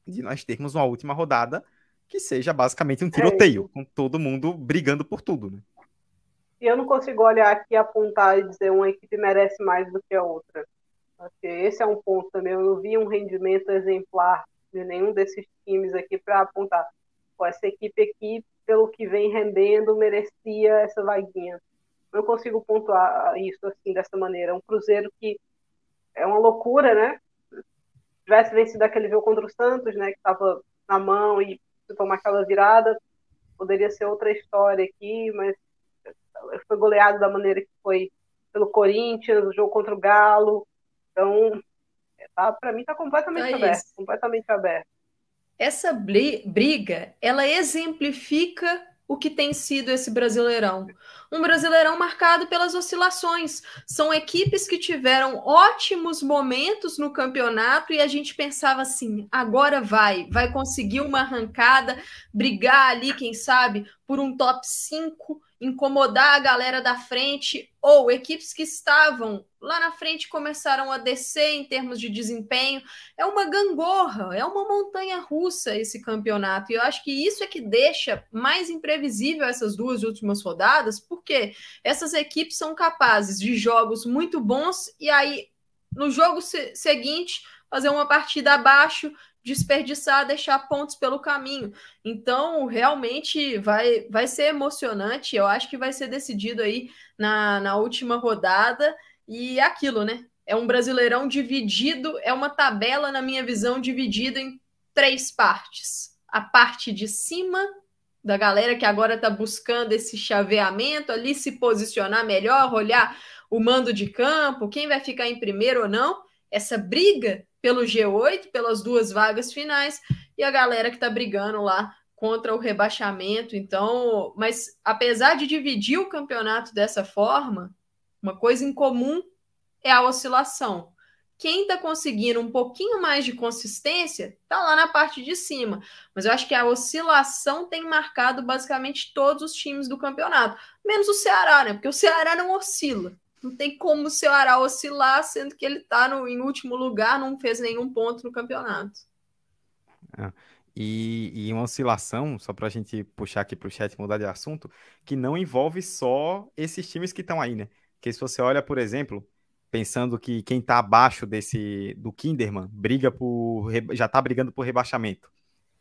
de nós termos uma última rodada que seja basicamente um é tiroteio, é com todo mundo brigando por tudo, né? Eu não consigo olhar aqui, apontar e dizer uma equipe merece mais do que a outra. Porque esse é um ponto também. Eu não vi um rendimento exemplar de nenhum desses times aqui para apontar. Pô, essa equipe aqui, pelo que vem rendendo, merecia essa vaguinha. Não consigo pontuar isso assim dessa maneira. Um Cruzeiro que é uma loucura, né? Se tivesse vencido aquele jogo contra o Santos, né, que estava na mão e se tomar aquela virada, poderia ser outra história aqui, mas foi goleado da maneira que foi pelo Corinthians, o jogo contra o Galo. Então, tá, para mim está completamente é aberto, isso. completamente aberto. Essa briga, ela exemplifica o que tem sido esse Brasileirão. Um Brasileirão marcado pelas oscilações. São equipes que tiveram ótimos momentos no campeonato e a gente pensava assim: agora vai, vai conseguir uma arrancada, brigar ali, quem sabe, por um top 5 incomodar a galera da frente, ou equipes que estavam lá na frente começaram a descer em termos de desempenho. É uma gangorra, é uma montanha russa esse campeonato. E eu acho que isso é que deixa mais imprevisível essas duas últimas rodadas, porque essas equipes são capazes de jogos muito bons e aí no jogo se seguinte fazer uma partida abaixo desperdiçar, deixar pontos pelo caminho. Então, realmente vai, vai ser emocionante. Eu acho que vai ser decidido aí na, na última rodada. E é aquilo, né? É um brasileirão dividido, é uma tabela, na minha visão, dividida em três partes. A parte de cima da galera que agora está buscando esse chaveamento ali, se posicionar melhor, olhar o mando de campo, quem vai ficar em primeiro ou não, essa briga pelo G8, pelas duas vagas finais, e a galera que está brigando lá contra o rebaixamento. Então, mas apesar de dividir o campeonato dessa forma, uma coisa em comum é a oscilação. Quem está conseguindo um pouquinho mais de consistência está lá na parte de cima. Mas eu acho que a oscilação tem marcado basicamente todos os times do campeonato, menos o Ceará, né? Porque o Ceará não oscila. Não tem como o Ceará oscilar, sendo que ele está em último lugar, não fez nenhum ponto no campeonato. É. E, e, uma oscilação, só para a gente puxar aqui para o chat mudar de assunto, que não envolve só esses times que estão aí, né? Porque se você olha, por exemplo, pensando que quem está abaixo desse do Kinderman briga por já está brigando por rebaixamento.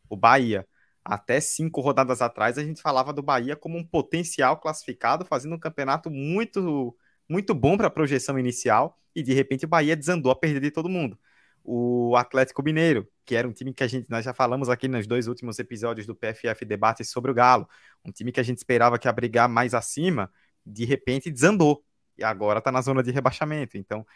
O Bahia, até cinco rodadas atrás, a gente falava do Bahia como um potencial classificado, fazendo um campeonato muito muito bom para a projeção inicial, e de repente o Bahia desandou a perder de todo mundo. O Atlético Mineiro, que era um time que a gente, nós já falamos aqui nos dois últimos episódios do PFF Debate sobre o Galo, um time que a gente esperava que ia brigar mais acima, de repente desandou, e agora está na zona de rebaixamento. Então,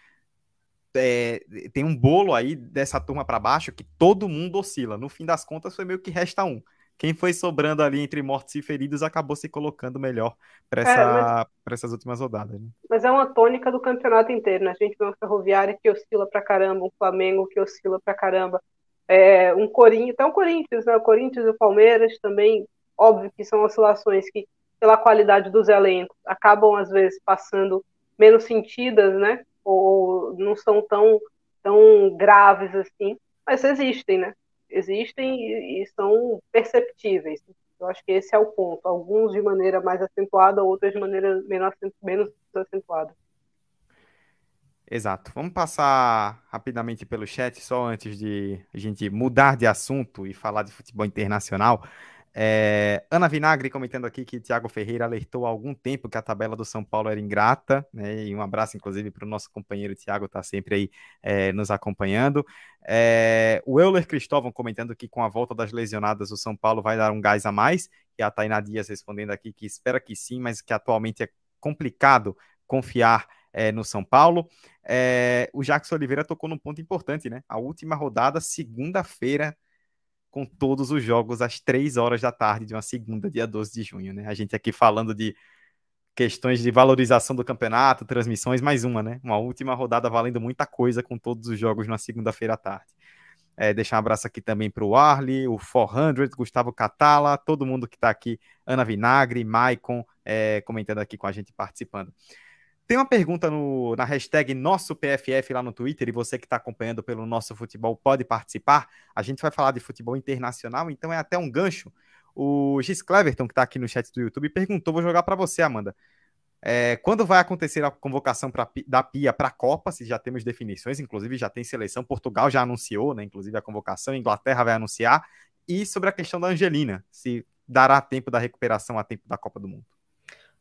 é, tem um bolo aí dessa turma para baixo que todo mundo oscila. No fim das contas, foi meio que resta um quem foi sobrando ali entre mortos e feridos acabou se colocando melhor para essa, é, mas... essas últimas rodadas. Né? Mas é uma tônica do campeonato inteiro, né? A gente vê uma Ferroviária que oscila para caramba, um Flamengo que oscila para caramba, é, um Corinthians, até um Corinthians, né? O Corinthians e o Palmeiras também, óbvio que são oscilações que, pela qualidade dos elencos, acabam às vezes passando menos sentidas, né? Ou não são tão, tão graves assim, mas existem, né? Existem e, são perceptíveis. Eu acho que esse é o ponto. Alguns de maneira mais acentuada, outros de maneira menos, acentuada. Exato. Vamos passar rapidamente pelo chat, só antes de a gente mudar de assunto e falar de futebol internacional. É, Ana Vinagre comentando aqui que Thiago Ferreira alertou há algum tempo que a tabela do São Paulo era ingrata, né? E um abraço, inclusive, para o nosso companheiro Thiago, está sempre aí é, nos acompanhando. É, o Euler Cristóvão comentando que com a volta das lesionadas, o São Paulo vai dar um gás a mais. E a Tainá Dias respondendo aqui que espera que sim, mas que atualmente é complicado confiar é, no São Paulo. É, o Jackson Oliveira tocou num ponto importante, né? A última rodada, segunda-feira com todos os jogos às três horas da tarde de uma segunda, dia 12 de junho, né? A gente aqui falando de questões de valorização do campeonato, transmissões, mais uma, né? Uma última rodada valendo muita coisa com todos os jogos na segunda-feira à tarde. É, deixar um abraço aqui também para o Arley, o 400, Gustavo Catala, todo mundo que está aqui, Ana Vinagre, Maicon, é, comentando aqui com a gente, participando. Tem uma pergunta no, na hashtag nosso PFF lá no Twitter, e você que está acompanhando pelo nosso futebol pode participar. A gente vai falar de futebol internacional, então é até um gancho. O Gis Cleverton, que está aqui no chat do YouTube, perguntou: vou jogar para você, Amanda. É, quando vai acontecer a convocação pra, da Pia para a Copa? Se já temos definições, inclusive já tem seleção. Portugal já anunciou, né? Inclusive a convocação, Inglaterra vai anunciar. E sobre a questão da Angelina, se dará tempo da recuperação a tempo da Copa do Mundo.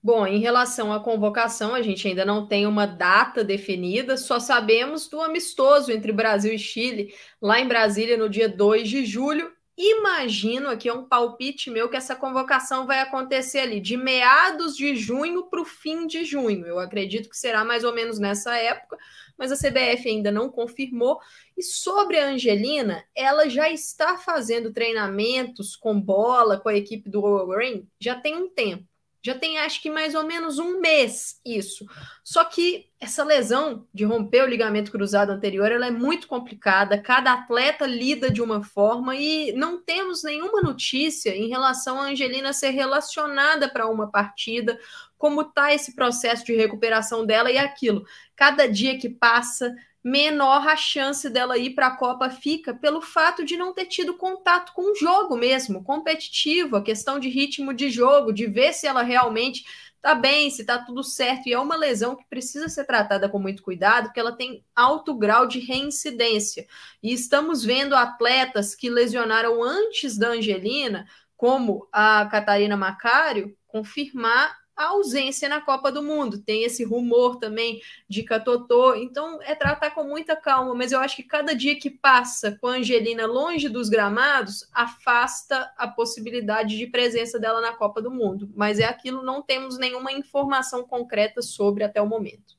Bom, em relação à convocação, a gente ainda não tem uma data definida, só sabemos do amistoso entre Brasil e Chile, lá em Brasília, no dia 2 de julho. Imagino, aqui é um palpite meu, que essa convocação vai acontecer ali de meados de junho para o fim de junho. Eu acredito que será mais ou menos nessa época, mas a CBF ainda não confirmou. E sobre a Angelina, ela já está fazendo treinamentos com bola com a equipe do Green já tem um tempo. Já tem acho que mais ou menos um mês isso. Só que essa lesão de romper o ligamento cruzado anterior, ela é muito complicada. Cada atleta lida de uma forma e não temos nenhuma notícia em relação a Angelina ser relacionada para uma partida, como está esse processo de recuperação dela e aquilo. Cada dia que passa, menor a chance dela ir para a Copa fica pelo fato de não ter tido contato com o jogo mesmo, competitivo, a questão de ritmo de jogo, de ver se ela realmente tá bem, se tá tudo certo, e é uma lesão que precisa ser tratada com muito cuidado, porque ela tem alto grau de reincidência. E estamos vendo atletas que lesionaram antes da Angelina, como a Catarina Macário, confirmar a ausência na Copa do Mundo. Tem esse rumor também de Catotô. Então, é tratar com muita calma. Mas eu acho que cada dia que passa com a Angelina longe dos gramados, afasta a possibilidade de presença dela na Copa do Mundo. Mas é aquilo, não temos nenhuma informação concreta sobre até o momento.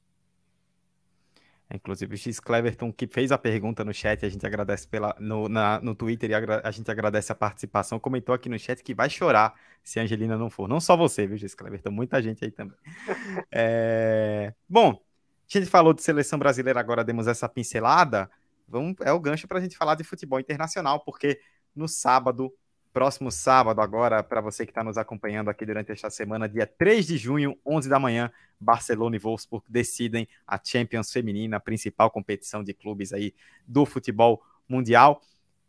Inclusive o X Cleverton que fez a pergunta no chat, a gente agradece pela no, na, no Twitter e a, a, gente agradece a participação. Comentou aqui no chat que vai chorar se a Angelina não for. Não só você, viu, X Cleverton? Muita gente aí também. é... Bom, a gente falou de seleção brasileira, agora demos essa pincelada. Vamos, é o gancho para a gente falar de futebol internacional, porque no sábado próximo sábado, agora, para você que está nos acompanhando aqui durante esta semana, dia 3 de junho, 11 da manhã, Barcelona e Wolfsburg decidem a Champions Feminina, a principal competição de clubes aí do futebol mundial.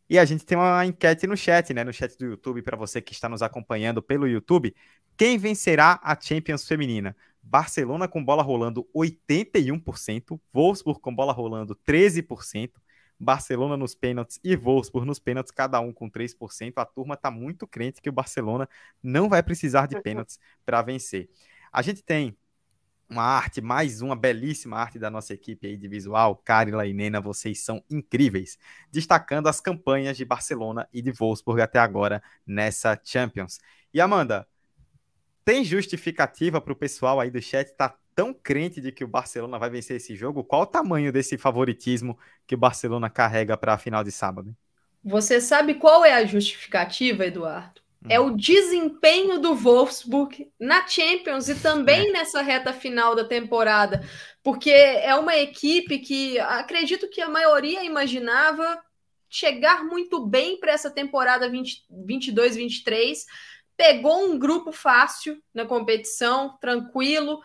E a gente tem uma enquete no chat, né? No chat do YouTube, para você que está nos acompanhando pelo YouTube. Quem vencerá a Champions Feminina? Barcelona com bola rolando 81%, Wolfsburg com bola rolando 13%, Barcelona nos pênaltis e Wolfsburg nos pênaltis, cada um com 3%. A turma está muito crente que o Barcelona não vai precisar de pênaltis para vencer. A gente tem uma arte, mais uma belíssima arte da nossa equipe aí de visual. Carila e Nena, vocês são incríveis. Destacando as campanhas de Barcelona e de Wolfsburg até agora nessa Champions. E Amanda, tem justificativa para o pessoal aí do chat estar tá tão crente de que o Barcelona vai vencer esse jogo? Qual o tamanho desse favoritismo que o Barcelona carrega para a final de sábado? Você sabe qual é a justificativa, Eduardo? Hum. É o desempenho do Wolfsburg na Champions e também é. nessa reta final da temporada, porque é uma equipe que acredito que a maioria imaginava chegar muito bem para essa temporada 22-23. Pegou um grupo fácil na competição, tranquilo,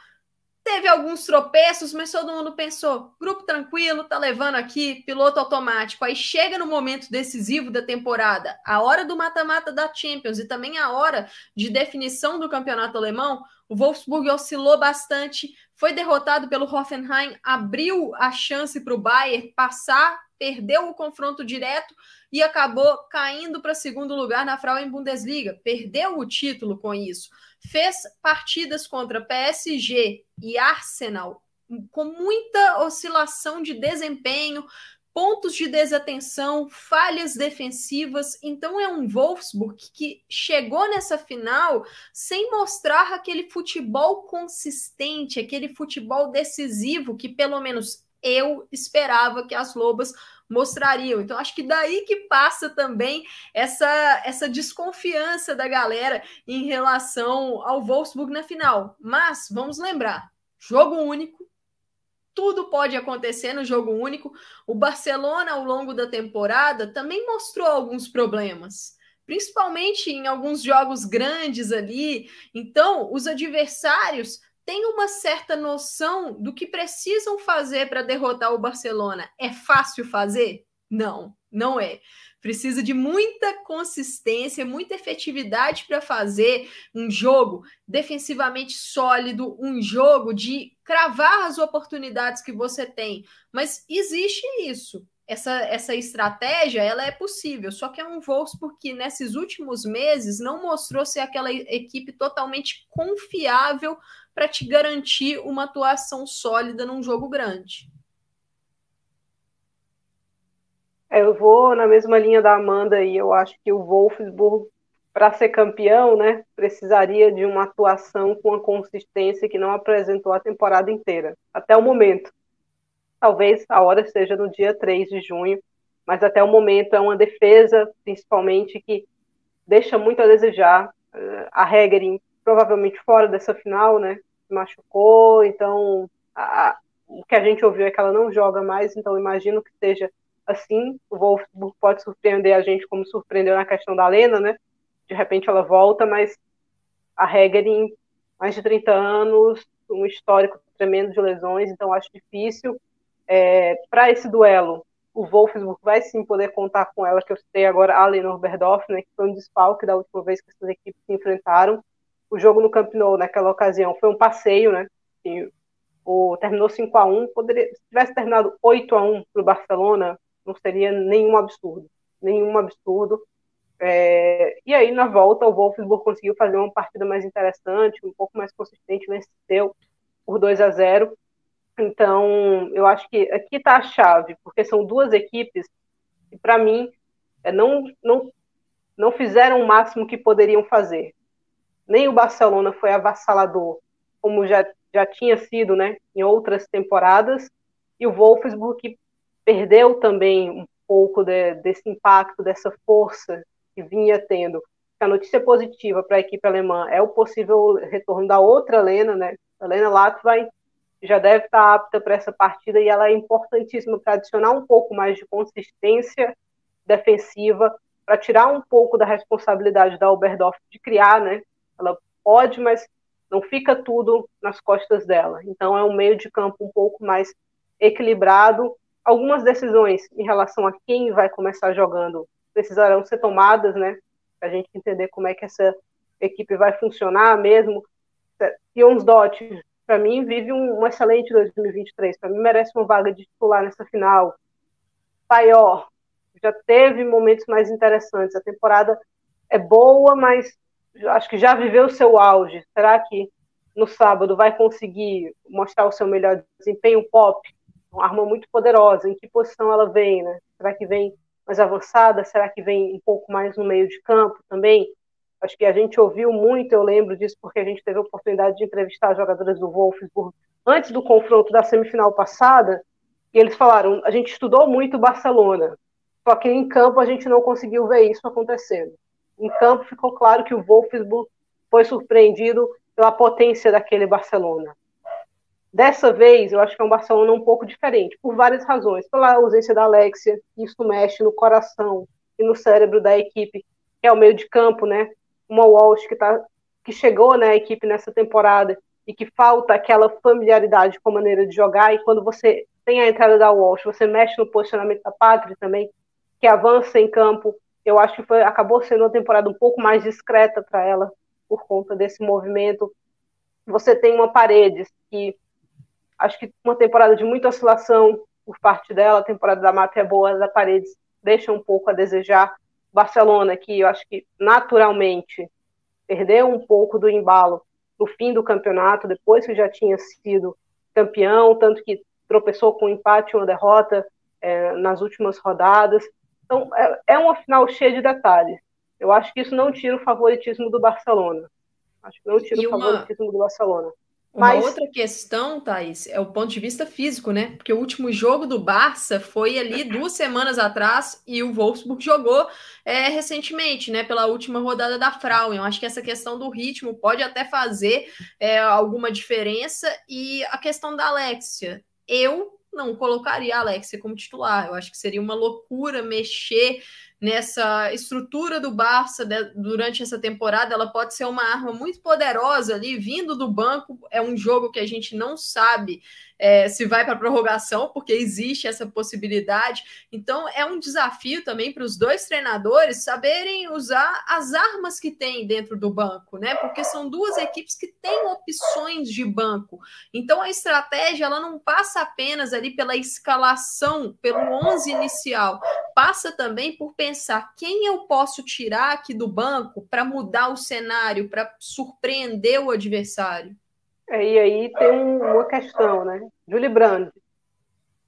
Teve alguns tropeços, mas todo mundo pensou: grupo tranquilo, tá levando aqui, piloto automático. Aí chega no momento decisivo da temporada, a hora do mata-mata da Champions e também a hora de definição do campeonato alemão. O Wolfsburg oscilou bastante, foi derrotado pelo Hoffenheim, abriu a chance para o Bayern passar, perdeu o confronto direto e acabou caindo para segundo lugar na Frauen Bundesliga. Perdeu o título com isso fez partidas contra PSG e Arsenal com muita oscilação de desempenho, pontos de desatenção, falhas defensivas. Então é um Wolfsburg que chegou nessa final sem mostrar aquele futebol consistente, aquele futebol decisivo que pelo menos eu esperava que as Lobas mostrariam. Então, acho que daí que passa também essa, essa desconfiança da galera em relação ao Wolfsburg na final. Mas, vamos lembrar, jogo único, tudo pode acontecer no jogo único. O Barcelona, ao longo da temporada, também mostrou alguns problemas principalmente em alguns jogos grandes ali. Então, os adversários têm uma certa noção do que precisam fazer para derrotar o Barcelona. É fácil fazer? Não, não é. Precisa de muita consistência, muita efetividade para fazer um jogo defensivamente sólido, um jogo de cravar as oportunidades que você tem. Mas existe isso essa, essa estratégia ela é possível, só que é um Wolfsburg que nesses últimos meses não mostrou ser aquela equipe totalmente confiável para te garantir uma atuação sólida num jogo grande. É, eu vou na mesma linha da Amanda e eu acho que o Wolfsburg, para ser campeão, né, precisaria de uma atuação com a consistência que não apresentou a temporada inteira, até o momento. Talvez a hora seja no dia 3 de junho, mas até o momento é uma defesa, principalmente, que deixa muito a desejar. Eh, a Hegerin provavelmente fora dessa final, né? Se machucou, então a, o que a gente ouviu é que ela não joga mais, então imagino que seja assim. O Wolfsburg pode surpreender a gente como surpreendeu na questão da Lena, né? De repente ela volta, mas a Hegerin, mais de 30 anos, um histórico tremendo de lesões, então acho difícil. É, Para esse duelo, o Wolfsburg vai sim poder contar com ela, que eu citei agora, a Lenor Berdorf, né, que foi um desfalque da última vez que essas equipes se enfrentaram. O jogo no Camp Nou naquela ocasião foi um passeio, né? E o, terminou 5 a 1 poderia, Se tivesse terminado 8 a 1 para o Barcelona, não seria nenhum absurdo. Nenhum absurdo. É, e aí, na volta, o Wolfsburg conseguiu fazer uma partida mais interessante, um pouco mais consistente, venceu por 2 a 0 Então, eu acho que aqui está a chave, porque são duas equipes que, para mim, é, não, não, não fizeram o máximo que poderiam fazer. Nem o Barcelona foi avassalador, como já, já tinha sido né, em outras temporadas, e o Wolfsburg perdeu também um pouco de, desse impacto, dessa força que vinha tendo. A notícia positiva para a equipe alemã é o possível retorno da outra Lena, né? A Lena Latvai já deve estar apta para essa partida e ela é importantíssima para adicionar um pouco mais de consistência defensiva, para tirar um pouco da responsabilidade da Oberdorf de criar, né? Ela pode, mas não fica tudo nas costas dela. Então é um meio de campo um pouco mais equilibrado. Algumas decisões em relação a quem vai começar jogando precisarão ser tomadas, né? Para a gente entender como é que essa equipe vai funcionar mesmo. Dot, para mim, vive um, um, excelente 2023. Para mim, merece uma vaga de titular nessa final. Paior já teve momentos mais interessantes. A temporada é boa, mas acho que já viveu o seu auge. Será que no sábado vai conseguir mostrar o seu melhor desempenho? Pop, uma arma muito poderosa. Em que posição ela vem, né? Será que vem mais avançada? Será que vem um pouco mais no meio de campo também? Acho que a gente ouviu muito, eu lembro disso, porque a gente teve a oportunidade de entrevistar jogadoras do Wolfsburg antes do confronto da semifinal passada, e eles falaram: a gente estudou muito Barcelona, só que em campo a gente não conseguiu ver isso acontecendo. Em campo ficou claro que o Wolfsburg foi surpreendido pela potência daquele Barcelona. Dessa vez, eu acho que é um Barcelona um pouco diferente, por várias razões. Pela ausência da Alexia, isso mexe no coração e no cérebro da equipe, que é o meio de campo, né? Uma Walsh que, tá, que chegou na equipe nessa temporada e que falta aquela familiaridade com a maneira de jogar. E quando você tem a entrada da Walsh, você mexe no posicionamento da Pátria também, que avança em campo. Eu acho que foi, acabou sendo uma temporada um pouco mais discreta para ela, por conta desse movimento. Você tem uma parede que Acho que uma temporada de muita oscilação por parte dela, a temporada da Mata é boa, da Paredes deixa um pouco a desejar. Barcelona, que eu acho que naturalmente perdeu um pouco do embalo no fim do campeonato, depois que já tinha sido campeão, tanto que tropeçou com um empate e uma derrota é, nas últimas rodadas. Então, é, é uma final cheia de detalhes. Eu acho que isso não tira o favoritismo do Barcelona. Acho que não tira e o uma... favoritismo do Barcelona. Uma Mas... outra questão, Thaís, é o ponto de vista físico, né? Porque o último jogo do Barça foi ali duas semanas atrás e o Wolfsburg jogou é, recentemente, né? Pela última rodada da Frauen. Eu acho que essa questão do ritmo pode até fazer é, alguma diferença. E a questão da Alexia. Eu não colocaria a Alexia como titular. Eu acho que seria uma loucura mexer nessa estrutura do Barça de, durante essa temporada, ela pode ser uma arma muito poderosa ali, vindo do banco. É um jogo que a gente não sabe é, se vai para prorrogação, porque existe essa possibilidade. Então, é um desafio também para os dois treinadores saberem usar as armas que tem dentro do banco, né? Porque são duas equipes que têm opções de banco. Então, a estratégia ela não passa apenas ali pela escalação, pelo 11 inicial, passa também por pensar quem eu posso tirar aqui do banco para mudar o cenário, para surpreender o adversário. É, e aí tem uma questão, né? Julie Brand.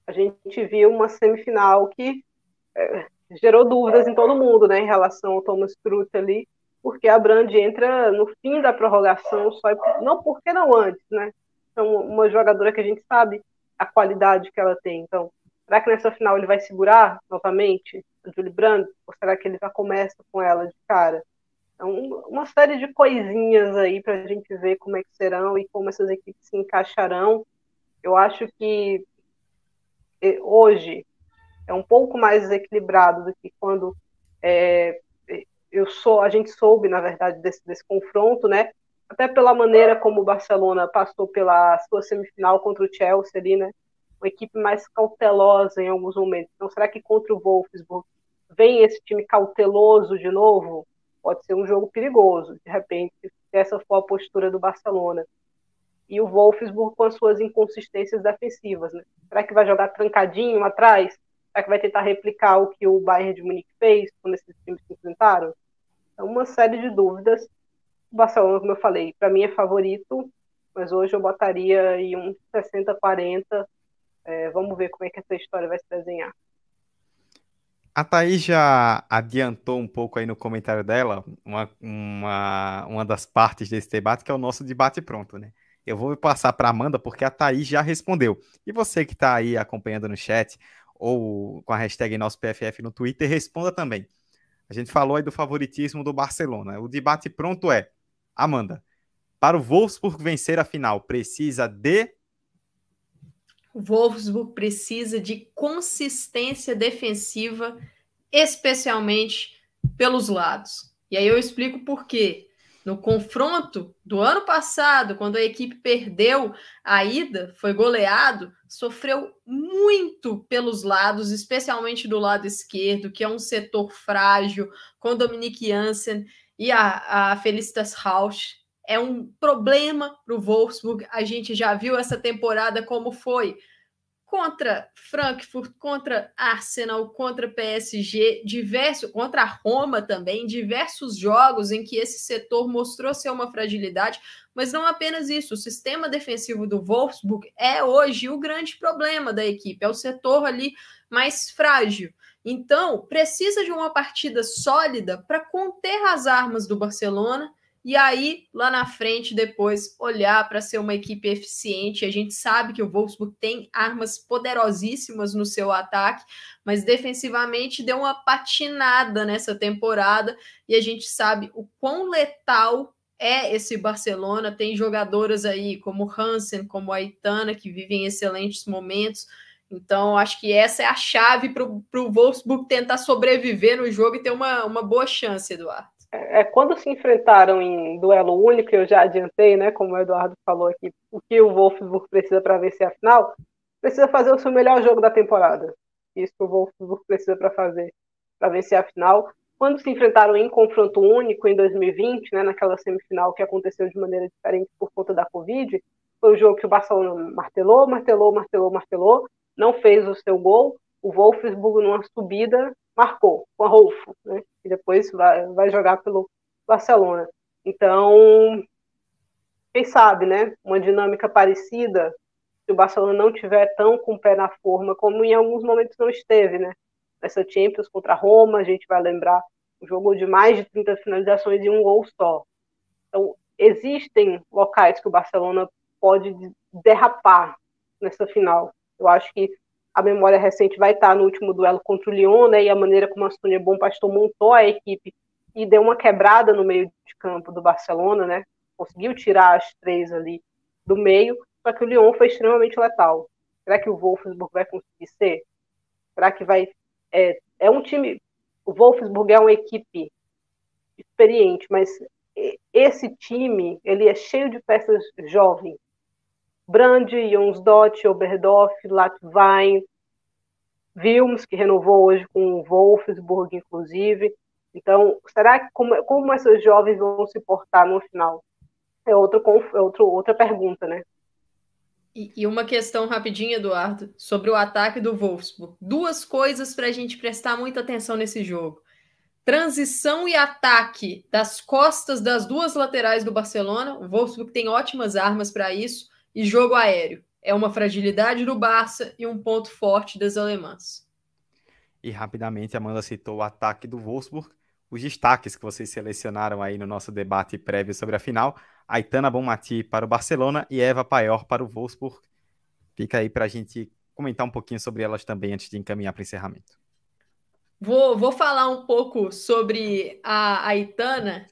A gente viu uma semifinal que é, gerou dúvidas em todo mundo, né? Em relação ao Thomas Truth ali, porque a Brand entra no fim da prorrogação, só não porque não antes, né? Então, uma jogadora que a gente sabe a qualidade que ela tem. Então, será que nessa final ele vai segurar novamente a Julie Brand? Ou será que ele já começa com ela de cara? Então, uma série de coisinhas aí para a gente ver como é que serão e como essas equipes se encaixarão. Eu acho que hoje é um pouco mais equilibrado do que quando é, eu sou, a gente soube, na verdade, desse, desse confronto, né? Até pela maneira como o Barcelona passou pela sua semifinal contra o Chelsea ali, né? Uma equipe mais cautelosa em alguns momentos. Então, será que contra o Wolfsburg vem esse time cauteloso de novo? pode ser um jogo perigoso. De repente, se essa for a postura do Barcelona. E o Wolfsburg com as suas inconsistências defensivas. Né? Será que vai jogar trancadinho atrás? Será que vai tentar replicar o que o Bayern de Munique fez quando esses times se enfrentaram? É uma série de dúvidas. O Barcelona, como eu falei, para mim é favorito, mas hoje eu botaria em um 60-40. É, vamos ver como é que essa história vai se desenhar. A Thaís já adiantou um pouco aí no comentário dela uma, uma, uma das partes desse debate, que é o nosso debate pronto, né? Eu vou passar para Amanda porque a Thaís já respondeu. E você que está aí acompanhando no chat ou com a hashtag nosso PFF no Twitter, responda também. A gente falou aí do favoritismo do Barcelona. O debate pronto é: Amanda, para o Wolfsburg vencer a final, precisa de o Wolfsburg precisa de consistência defensiva, especialmente pelos lados. E aí eu explico por quê. No confronto do ano passado, quando a equipe perdeu a ida, foi goleado, sofreu muito pelos lados, especialmente do lado esquerdo, que é um setor frágil, com Dominique Janssen e a, a Felicitas Rausch é um problema para o Wolfsburg. A gente já viu essa temporada como foi contra Frankfurt, contra Arsenal, contra PSG, diversos, contra Roma também, diversos jogos em que esse setor mostrou ser uma fragilidade, mas não apenas isso, o sistema defensivo do Wolfsburg é hoje o grande problema da equipe, é o setor ali mais frágil. Então, precisa de uma partida sólida para conter as armas do Barcelona e aí, lá na frente, depois olhar para ser uma equipe eficiente. A gente sabe que o Wolfsburg tem armas poderosíssimas no seu ataque, mas defensivamente deu uma patinada nessa temporada e a gente sabe o quão letal é esse Barcelona. Tem jogadoras aí como Hansen, como a Itana, que vivem excelentes momentos. Então, acho que essa é a chave para o Wolfsburg tentar sobreviver no jogo e ter uma, uma boa chance, Eduardo. É, quando se enfrentaram em duelo único, eu já adiantei, né, como o Eduardo falou aqui, o que o Wolfsburg precisa para vencer a final, precisa fazer o seu melhor jogo da temporada. Isso o Wolfsburg precisa para fazer, para vencer a final. Quando se enfrentaram em confronto único em 2020, né, naquela semifinal que aconteceu de maneira diferente por conta da Covid, foi o jogo que o Barcelona martelou, martelou, martelou, martelou, não fez o seu gol. O Wolfsburg, numa subida, marcou com a Rolfo, né? E depois vai, vai jogar pelo Barcelona. Então, quem sabe, né? Uma dinâmica parecida, se o Barcelona não tiver tão com o pé na forma, como em alguns momentos não esteve, né? Nessa Champions contra a Roma, a gente vai lembrar, jogou de mais de 30 finalizações e um gol só. Então, existem locais que o Barcelona pode derrapar nessa final. Eu acho que a memória recente vai estar no último duelo contra o Lyon, né, e a maneira como a Sônia Bom Pastor montou a equipe e deu uma quebrada no meio de campo do Barcelona, né, conseguiu tirar as três ali do meio, só que o Lyon foi extremamente letal. Será que o Wolfsburg vai conseguir ser? Será que vai... É, é um time... O Wolfsburg é uma equipe experiente, mas esse time, ele é cheio de peças jovens, Brand, Jonsdott, Oberdorf, Latvain, Vilms, que renovou hoje com o Wolfsburg, inclusive. Então, será que como, como esses jovens vão se portar no final? É, outro, é outro, outra pergunta, né? E, e uma questão rapidinha, Eduardo, sobre o ataque do Wolfsburg. Duas coisas para a gente prestar muita atenção nesse jogo. Transição e ataque das costas das duas laterais do Barcelona. O Wolfsburg tem ótimas armas para isso e jogo aéreo. É uma fragilidade do Barça e um ponto forte das alemãs. E rapidamente, Amanda citou o ataque do Wolfsburg. Os destaques que vocês selecionaram aí no nosso debate prévio sobre a final. Aitana Bonmati para o Barcelona e Eva Paior para o Wolfsburg. Fica aí para a gente comentar um pouquinho sobre elas também antes de encaminhar para o encerramento. Vou, vou falar um pouco sobre a Aitana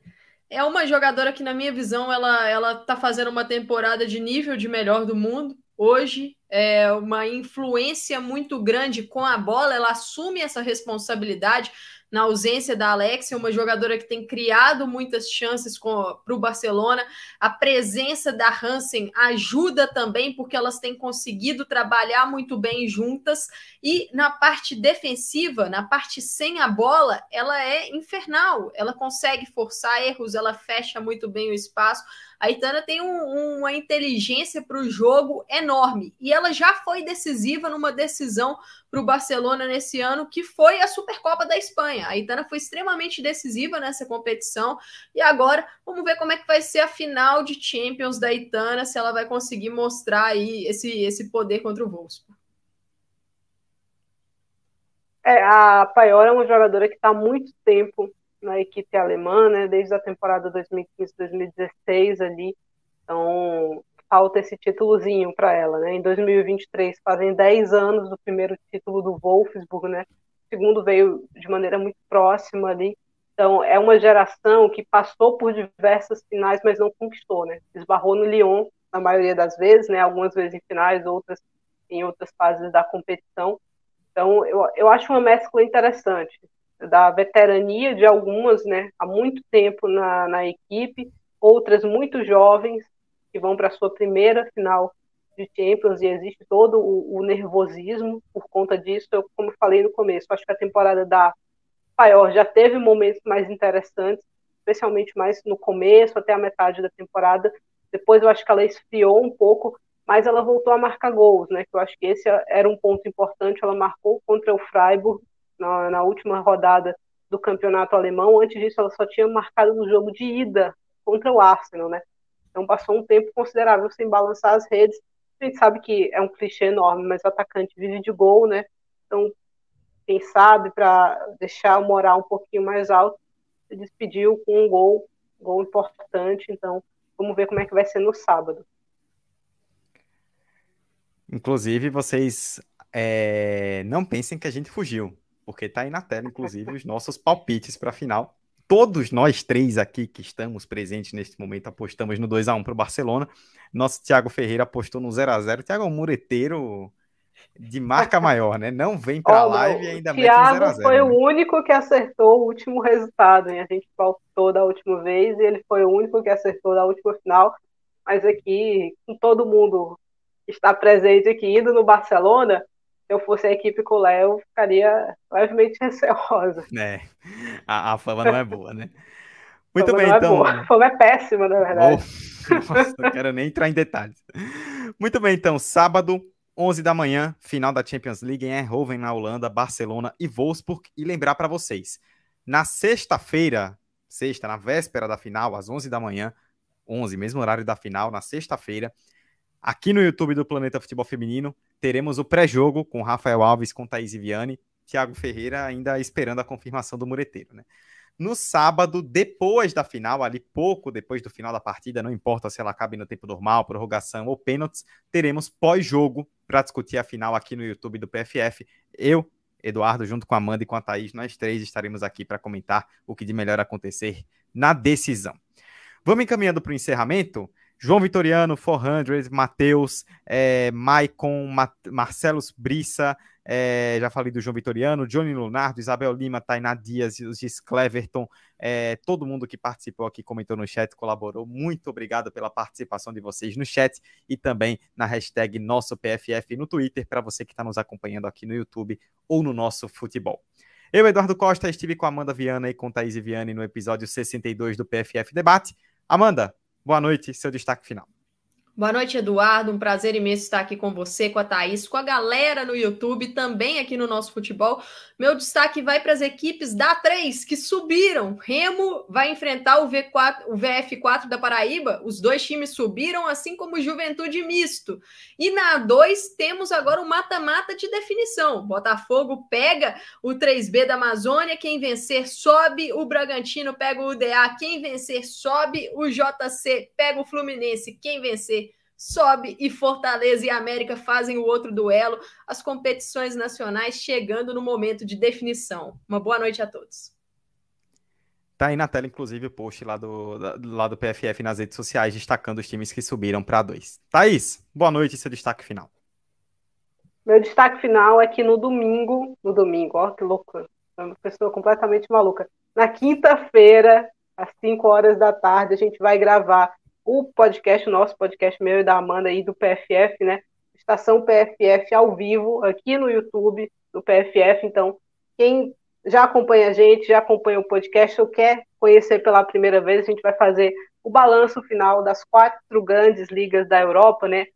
é uma jogadora que, na minha visão, ela, ela tá fazendo uma temporada de nível de melhor do mundo. Hoje, é uma influência muito grande com a bola, ela assume essa responsabilidade. Na ausência da Alexia, uma jogadora que tem criado muitas chances para o Barcelona. A presença da Hansen ajuda também, porque elas têm conseguido trabalhar muito bem juntas. E na parte defensiva, na parte sem a bola, ela é infernal. Ela consegue forçar erros, ela fecha muito bem o espaço. A Itana tem um, uma inteligência para o jogo enorme e ela já foi decisiva numa decisão para o Barcelona nesse ano, que foi a Supercopa da Espanha. A Itana foi extremamente decisiva nessa competição e agora vamos ver como é que vai ser a final de Champions da Itana, se ela vai conseguir mostrar aí esse, esse poder contra o Wolfsburg. É, a Paior é uma jogadora que está há muito tempo na equipe alemã, né, desde a temporada 2015-2016 ali. Então, falta esse títulozinho para ela, né? Em 2023 fazem 10 anos do primeiro título do Wolfsburg, né? O segundo veio de maneira muito próxima ali. Então, é uma geração que passou por diversas finais, mas não conquistou, né? Esbarrou no Lyon na maioria das vezes, né? Algumas vezes em finais, outras em outras fases da competição. Então, eu, eu acho uma mescla interessante da veterania de algumas, né, há muito tempo na, na equipe, outras muito jovens que vão para a sua primeira final de Champions e existe todo o, o, nervosismo por conta disso. Eu, como falei no começo, acho que a temporada da Paior já teve momentos mais interessantes, especialmente mais no começo, até a metade da temporada. Depois eu acho que ela esfriou um pouco, mas ela voltou a marcar gols, né? Que eu acho que esse era um ponto importante. Ela marcou contra o Freiburg na, na última rodada do campeonato alemão. Antes disso, ela só tinha marcado no jogo de ida contra o Arsenal, né? Então passou um tempo considerável sem balançar as redes. A gente sabe que é um clichê enorme, mas o atacante vive de gol, né? Então, quem sabe, para deixar o moral um pouquinho mais alto, se despediu com um gol, gol importante. Então, vamos ver como é que vai ser no sábado. Inclusive, vocês é, não pensem que a gente fugiu porque tá aí na tela, inclusive, os nossos palpites para a final. Todos nós três aqui que estamos presentes neste momento apostamos no 2 a 1 para o Barcelona. Nosso Thiago Ferreira apostou no 0 a 0 Thiago é um mureteiro de marca maior, né? Não vem para a oh, live e ainda mete um 0 a 0 foi né? o único que acertou o último resultado, hein? A gente faltou da última vez e ele foi o único que acertou da última final. Mas aqui, com todo mundo que está presente aqui, indo no Barcelona, eu fosse a equipe com o Léo, ficaria levemente receosa. É, a, a fama não é boa, né? Muito bem, é então. É a fama é péssima, na verdade. Oh, nossa, não quero nem entrar em detalhes. Muito bem, então, sábado, 11 da manhã, final da Champions League em Eindhoven, na Holanda, Barcelona e Wolfsburg. E lembrar para vocês, na sexta-feira, sexta, na véspera da final, às 11 da manhã, 11, mesmo horário da final, na sexta-feira, aqui no YouTube do Planeta Futebol Feminino, teremos o pré-jogo com Rafael Alves, com Thaís Viviane, Thiago Ferreira ainda esperando a confirmação do mureteiro, né? No sábado, depois da final, ali pouco depois do final da partida, não importa se ela cabe no tempo normal, prorrogação ou pênaltis, teremos pós-jogo para discutir a final aqui no YouTube do PFF. Eu, Eduardo, junto com a Amanda e com a Thaís, nós três estaremos aqui para comentar o que de melhor acontecer na decisão. Vamos encaminhando para o encerramento. João Vitoriano, 400, Matheus, é, Maicon, Ma Marcelos Brissa, é, já falei do João Vitoriano, Johnny Lunardo, Isabel Lima, Tainá Dias, Gis Cleverton, é, todo mundo que participou aqui, comentou no chat, colaborou. Muito obrigado pela participação de vocês no chat e também na hashtag nosso PFF no Twitter, para você que está nos acompanhando aqui no YouTube ou no nosso futebol. Eu, Eduardo Costa, estive com a Amanda Viana e com Thaís Viane no episódio 62 do PFF Debate. Amanda, Boa noite, seu destaque final. Boa noite, Eduardo. Um prazer imenso estar aqui com você, com a Thaís, com a galera no YouTube, também aqui no nosso futebol. Meu destaque vai para as equipes da 3 que subiram. Remo vai enfrentar o, V4, o VF4 da Paraíba. Os dois times subiram, assim como Juventude Misto. E na 2 temos agora o um mata-mata de definição. Botafogo pega o 3B da Amazônia. Quem vencer sobe. O Bragantino pega o UDA. Quem vencer sobe. O JC pega o Fluminense. Quem vencer sobe e Fortaleza e América fazem o outro duelo, as competições nacionais chegando no momento de definição. Uma boa noite a todos. Tá aí na tela, inclusive, o post lá do, lá do PFF nas redes sociais, destacando os times que subiram para dois. Thaís, boa noite e seu destaque final. Meu destaque final é que no domingo, no domingo, ó, que loucura. uma pessoa completamente maluca. Na quinta-feira, às 5 horas da tarde, a gente vai gravar o podcast, o nosso podcast meu e da Amanda aí do PFF, né? Estação PFF ao vivo, aqui no YouTube do PFF. Então, quem já acompanha a gente, já acompanha o podcast ou quer conhecer pela primeira vez, a gente vai fazer o balanço final das quatro grandes ligas da Europa, né?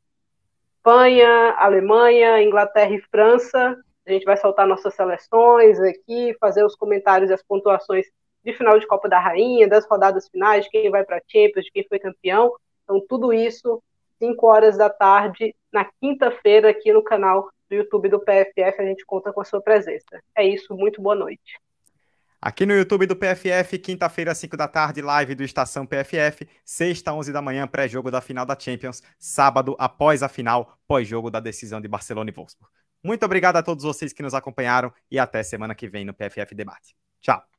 Espanha, Alemanha, Inglaterra e França. A gente vai soltar nossas seleções aqui, fazer os comentários e as pontuações de final de Copa da Rainha, das rodadas finais, de quem vai para a Champions, de quem foi campeão. Então, tudo isso, 5 horas da tarde, na quinta-feira, aqui no canal do YouTube do PFF, a gente conta com a sua presença. É isso, muito boa noite. Aqui no YouTube do PFF, quinta-feira, 5 da tarde, live do Estação PFF. Sexta, 11 da manhã, pré-jogo da final da Champions. Sábado, após a final, pós-jogo da decisão de Barcelona e Wolfsburg. Muito obrigado a todos vocês que nos acompanharam e até semana que vem no PFF Debate. Tchau.